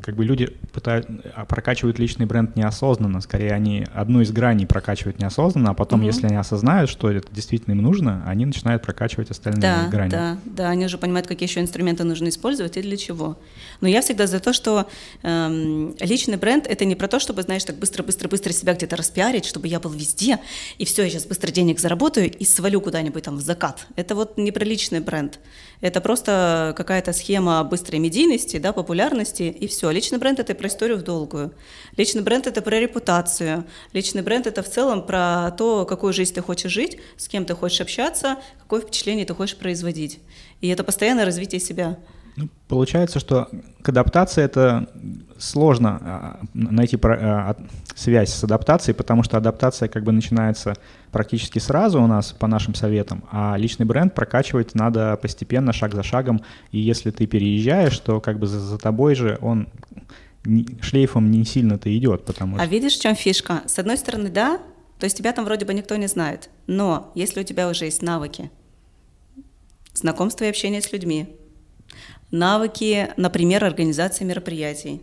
как бы люди пытают, а, прокачивают личный бренд неосознанно, скорее они одну из граней прокачивают неосознанно, а потом, угу. если они осознают, что это действительно им нужно, они начинают прокачивать остальные да, грани. Да, да, они уже понимают, какие еще инструменты нужно использовать и для чего. Но я всегда за то, что эм, личный бренд это не про то, чтобы, знаешь, так быстро-быстро-быстро себя где-то распиарить, чтобы я был везде, и все, я сейчас быстро денег заработаю и свалю куда-нибудь там в закат. Это вот не про личный бренд. Это просто какая-то схема быстрой медийности, да, популярности, и все. Личный бренд — это про историю в долгую. Личный бренд — это про репутацию. Личный бренд — это в целом про то, какую жизнь ты хочешь жить, с кем ты хочешь общаться, какое впечатление ты хочешь производить. И это постоянное развитие себя. Ну, получается, что к это сложно а, найти а, связь с адаптацией, потому что адаптация как бы начинается практически сразу у нас по нашим советам, а личный бренд прокачивать надо постепенно, шаг за шагом, и если ты переезжаешь, то как бы за, за тобой же он шлейфом не сильно-то идет, потому что... А видишь, в чем фишка? С одной стороны, да, то есть тебя там вроде бы никто не знает, но если у тебя уже есть навыки, знакомство и общение с людьми, навыки, например, организации мероприятий.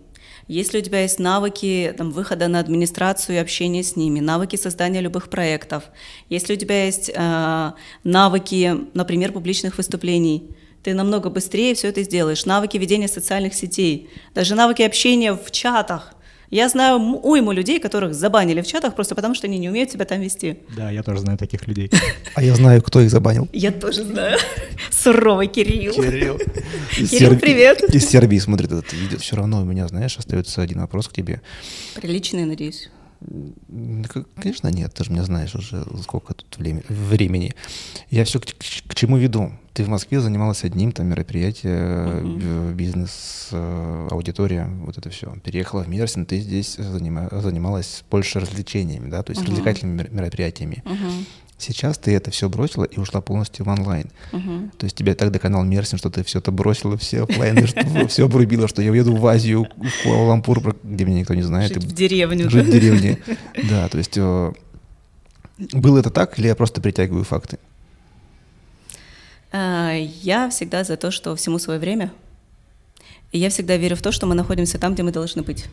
Если у тебя есть навыки там, выхода на администрацию и общения с ними, навыки создания любых проектов, если у тебя есть э, навыки, например, публичных выступлений, ты намного быстрее все это сделаешь. Навыки ведения социальных сетей, даже навыки общения в чатах. Я знаю уйму людей, которых забанили в чатах просто потому, что они не умеют себя там вести. Да, я тоже знаю таких людей. (laughs) А я знаю, кто их забанил. Я тоже знаю. (laughs) Суровый Кирилл. Кирилл. (laughs) Кирилл, привет. Из Сербии смотрит это видео. Все равно у меня, знаешь, остается один вопрос к тебе. Приличный, надеюсь. Конечно, нет, ты же меня знаешь уже сколько тут времени. Я все к, к, чему веду? Ты в Москве занималась одним там мероприятие, uh-huh. бизнес, э, аудитория, вот это все. Переехала в Мерсин, ты здесь занима, занималась больше развлечениями, да, то есть uh-huh. развлекательными мероприятиями. Uh-huh. Сейчас ты это все бросила и ушла полностью в онлайн. Uh-huh. То есть тебя так доконал Мерсин, что ты все это бросила, все офлайн, все обрубила, что я уеду в Азию, в Куала-Лампур, где меня никто не знает. Жить в деревню. Жить в деревне, да. То есть э, было это так или я просто притягиваю факты? А, я всегда за то, что всему свое время. И я всегда верю в то, что мы находимся там, где мы должны быть.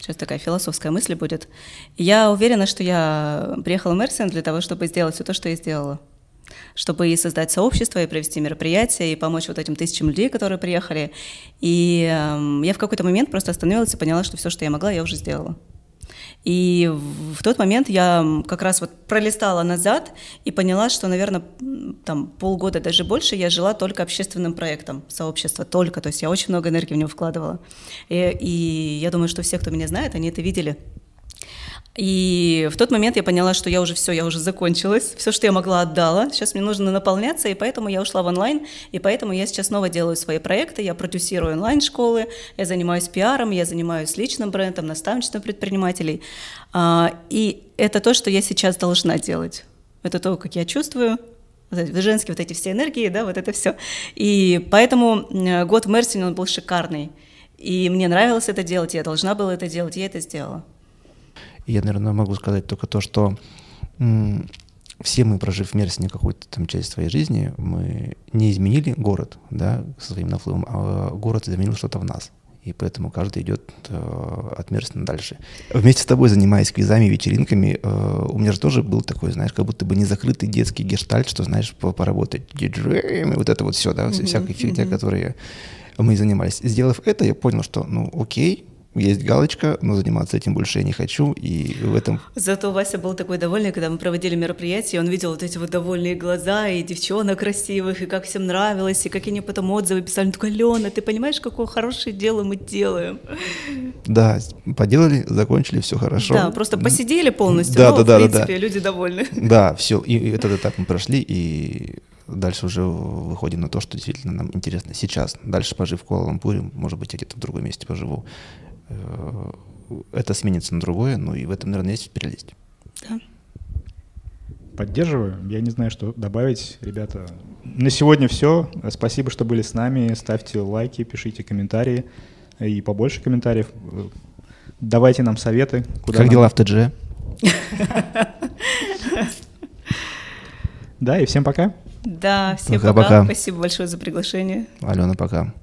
Сейчас такая философская мысль будет. я уверена, что я приехала в Мерсин для того, чтобы сделать все то, что я сделала. Чтобы и создать сообщество, и провести мероприятия, и помочь вот этим тысячам людей, которые приехали. И э, я в какой-то момент просто остановилась и поняла, что все, что я могла, я уже сделала. И в тот момент я как раз вот пролистала назад и поняла, что, наверное, там полгода, даже больше, я жила только общественным проектом сообщества, только. То есть я очень много энергии в него вкладывала. И, и я думаю, что все, кто меня знает, они это видели. И в тот момент я поняла, что я уже все, я уже закончилась, все, что я могла, отдала. Сейчас мне нужно наполняться, и поэтому я ушла в онлайн, и поэтому я сейчас снова делаю свои проекты, я продюсирую онлайн-школы, я занимаюсь пиаром, я занимаюсь личным брендом, наставничеством предпринимателей. А, и это то, что я сейчас должна делать. Это то, как я чувствую, женские вот эти все энергии, да, вот это все. И поэтому год в Мерсине, он был шикарный. И мне нравилось это делать, я должна была это делать, я это сделала. Я, наверное, могу сказать только то, что все мы, прожив в Мерсине какую-то там часть своей жизни, мы не изменили город, да, со своим наплывом, а город изменил что-то в нас. И поэтому каждый идет э, от Мерсина дальше. Вместе с тобой, занимаясь квизами, вечеринками, э, у меня же тоже был такой, знаешь, как будто бы незакрытый детский гештальт, что, знаешь, поработать диджеями, вот это вот все, да, mm-hmm. всякая фигня, mm-hmm. которые мы занимались. Сделав это, я понял, что, ну, окей, есть галочка, но заниматься этим больше я не хочу, и в этом... Зато Вася был такой довольный, когда мы проводили мероприятие, он видел вот эти вот довольные глаза, и девчонок красивых, и как всем нравилось, и как они потом отзывы писали, он такой, Алена, ты понимаешь, какое хорошее дело мы делаем? Да, поделали, закончили, все хорошо. Да, просто посидели полностью, да, но, да, в да, принципе, да. люди довольны. Да, все, и этот этап мы прошли, и дальше уже выходим на то, что действительно нам интересно сейчас. Дальше пожив в Куала-Лампуре, может быть, я где-то в другом месте поживу. Э, это сменится на другое, ну и в этом, наверное, есть прелесть. Да. Поддерживаю. Я не знаю, что добавить, ребята. На сегодня все. Спасибо, что были с нами. Ставьте лайки, пишите комментарии и побольше комментариев. Давайте нам советы. Куда как нам... дела в ТДЖ? Да, и всем пока. Да, всем пока. Спасибо большое за приглашение. Алена, пока.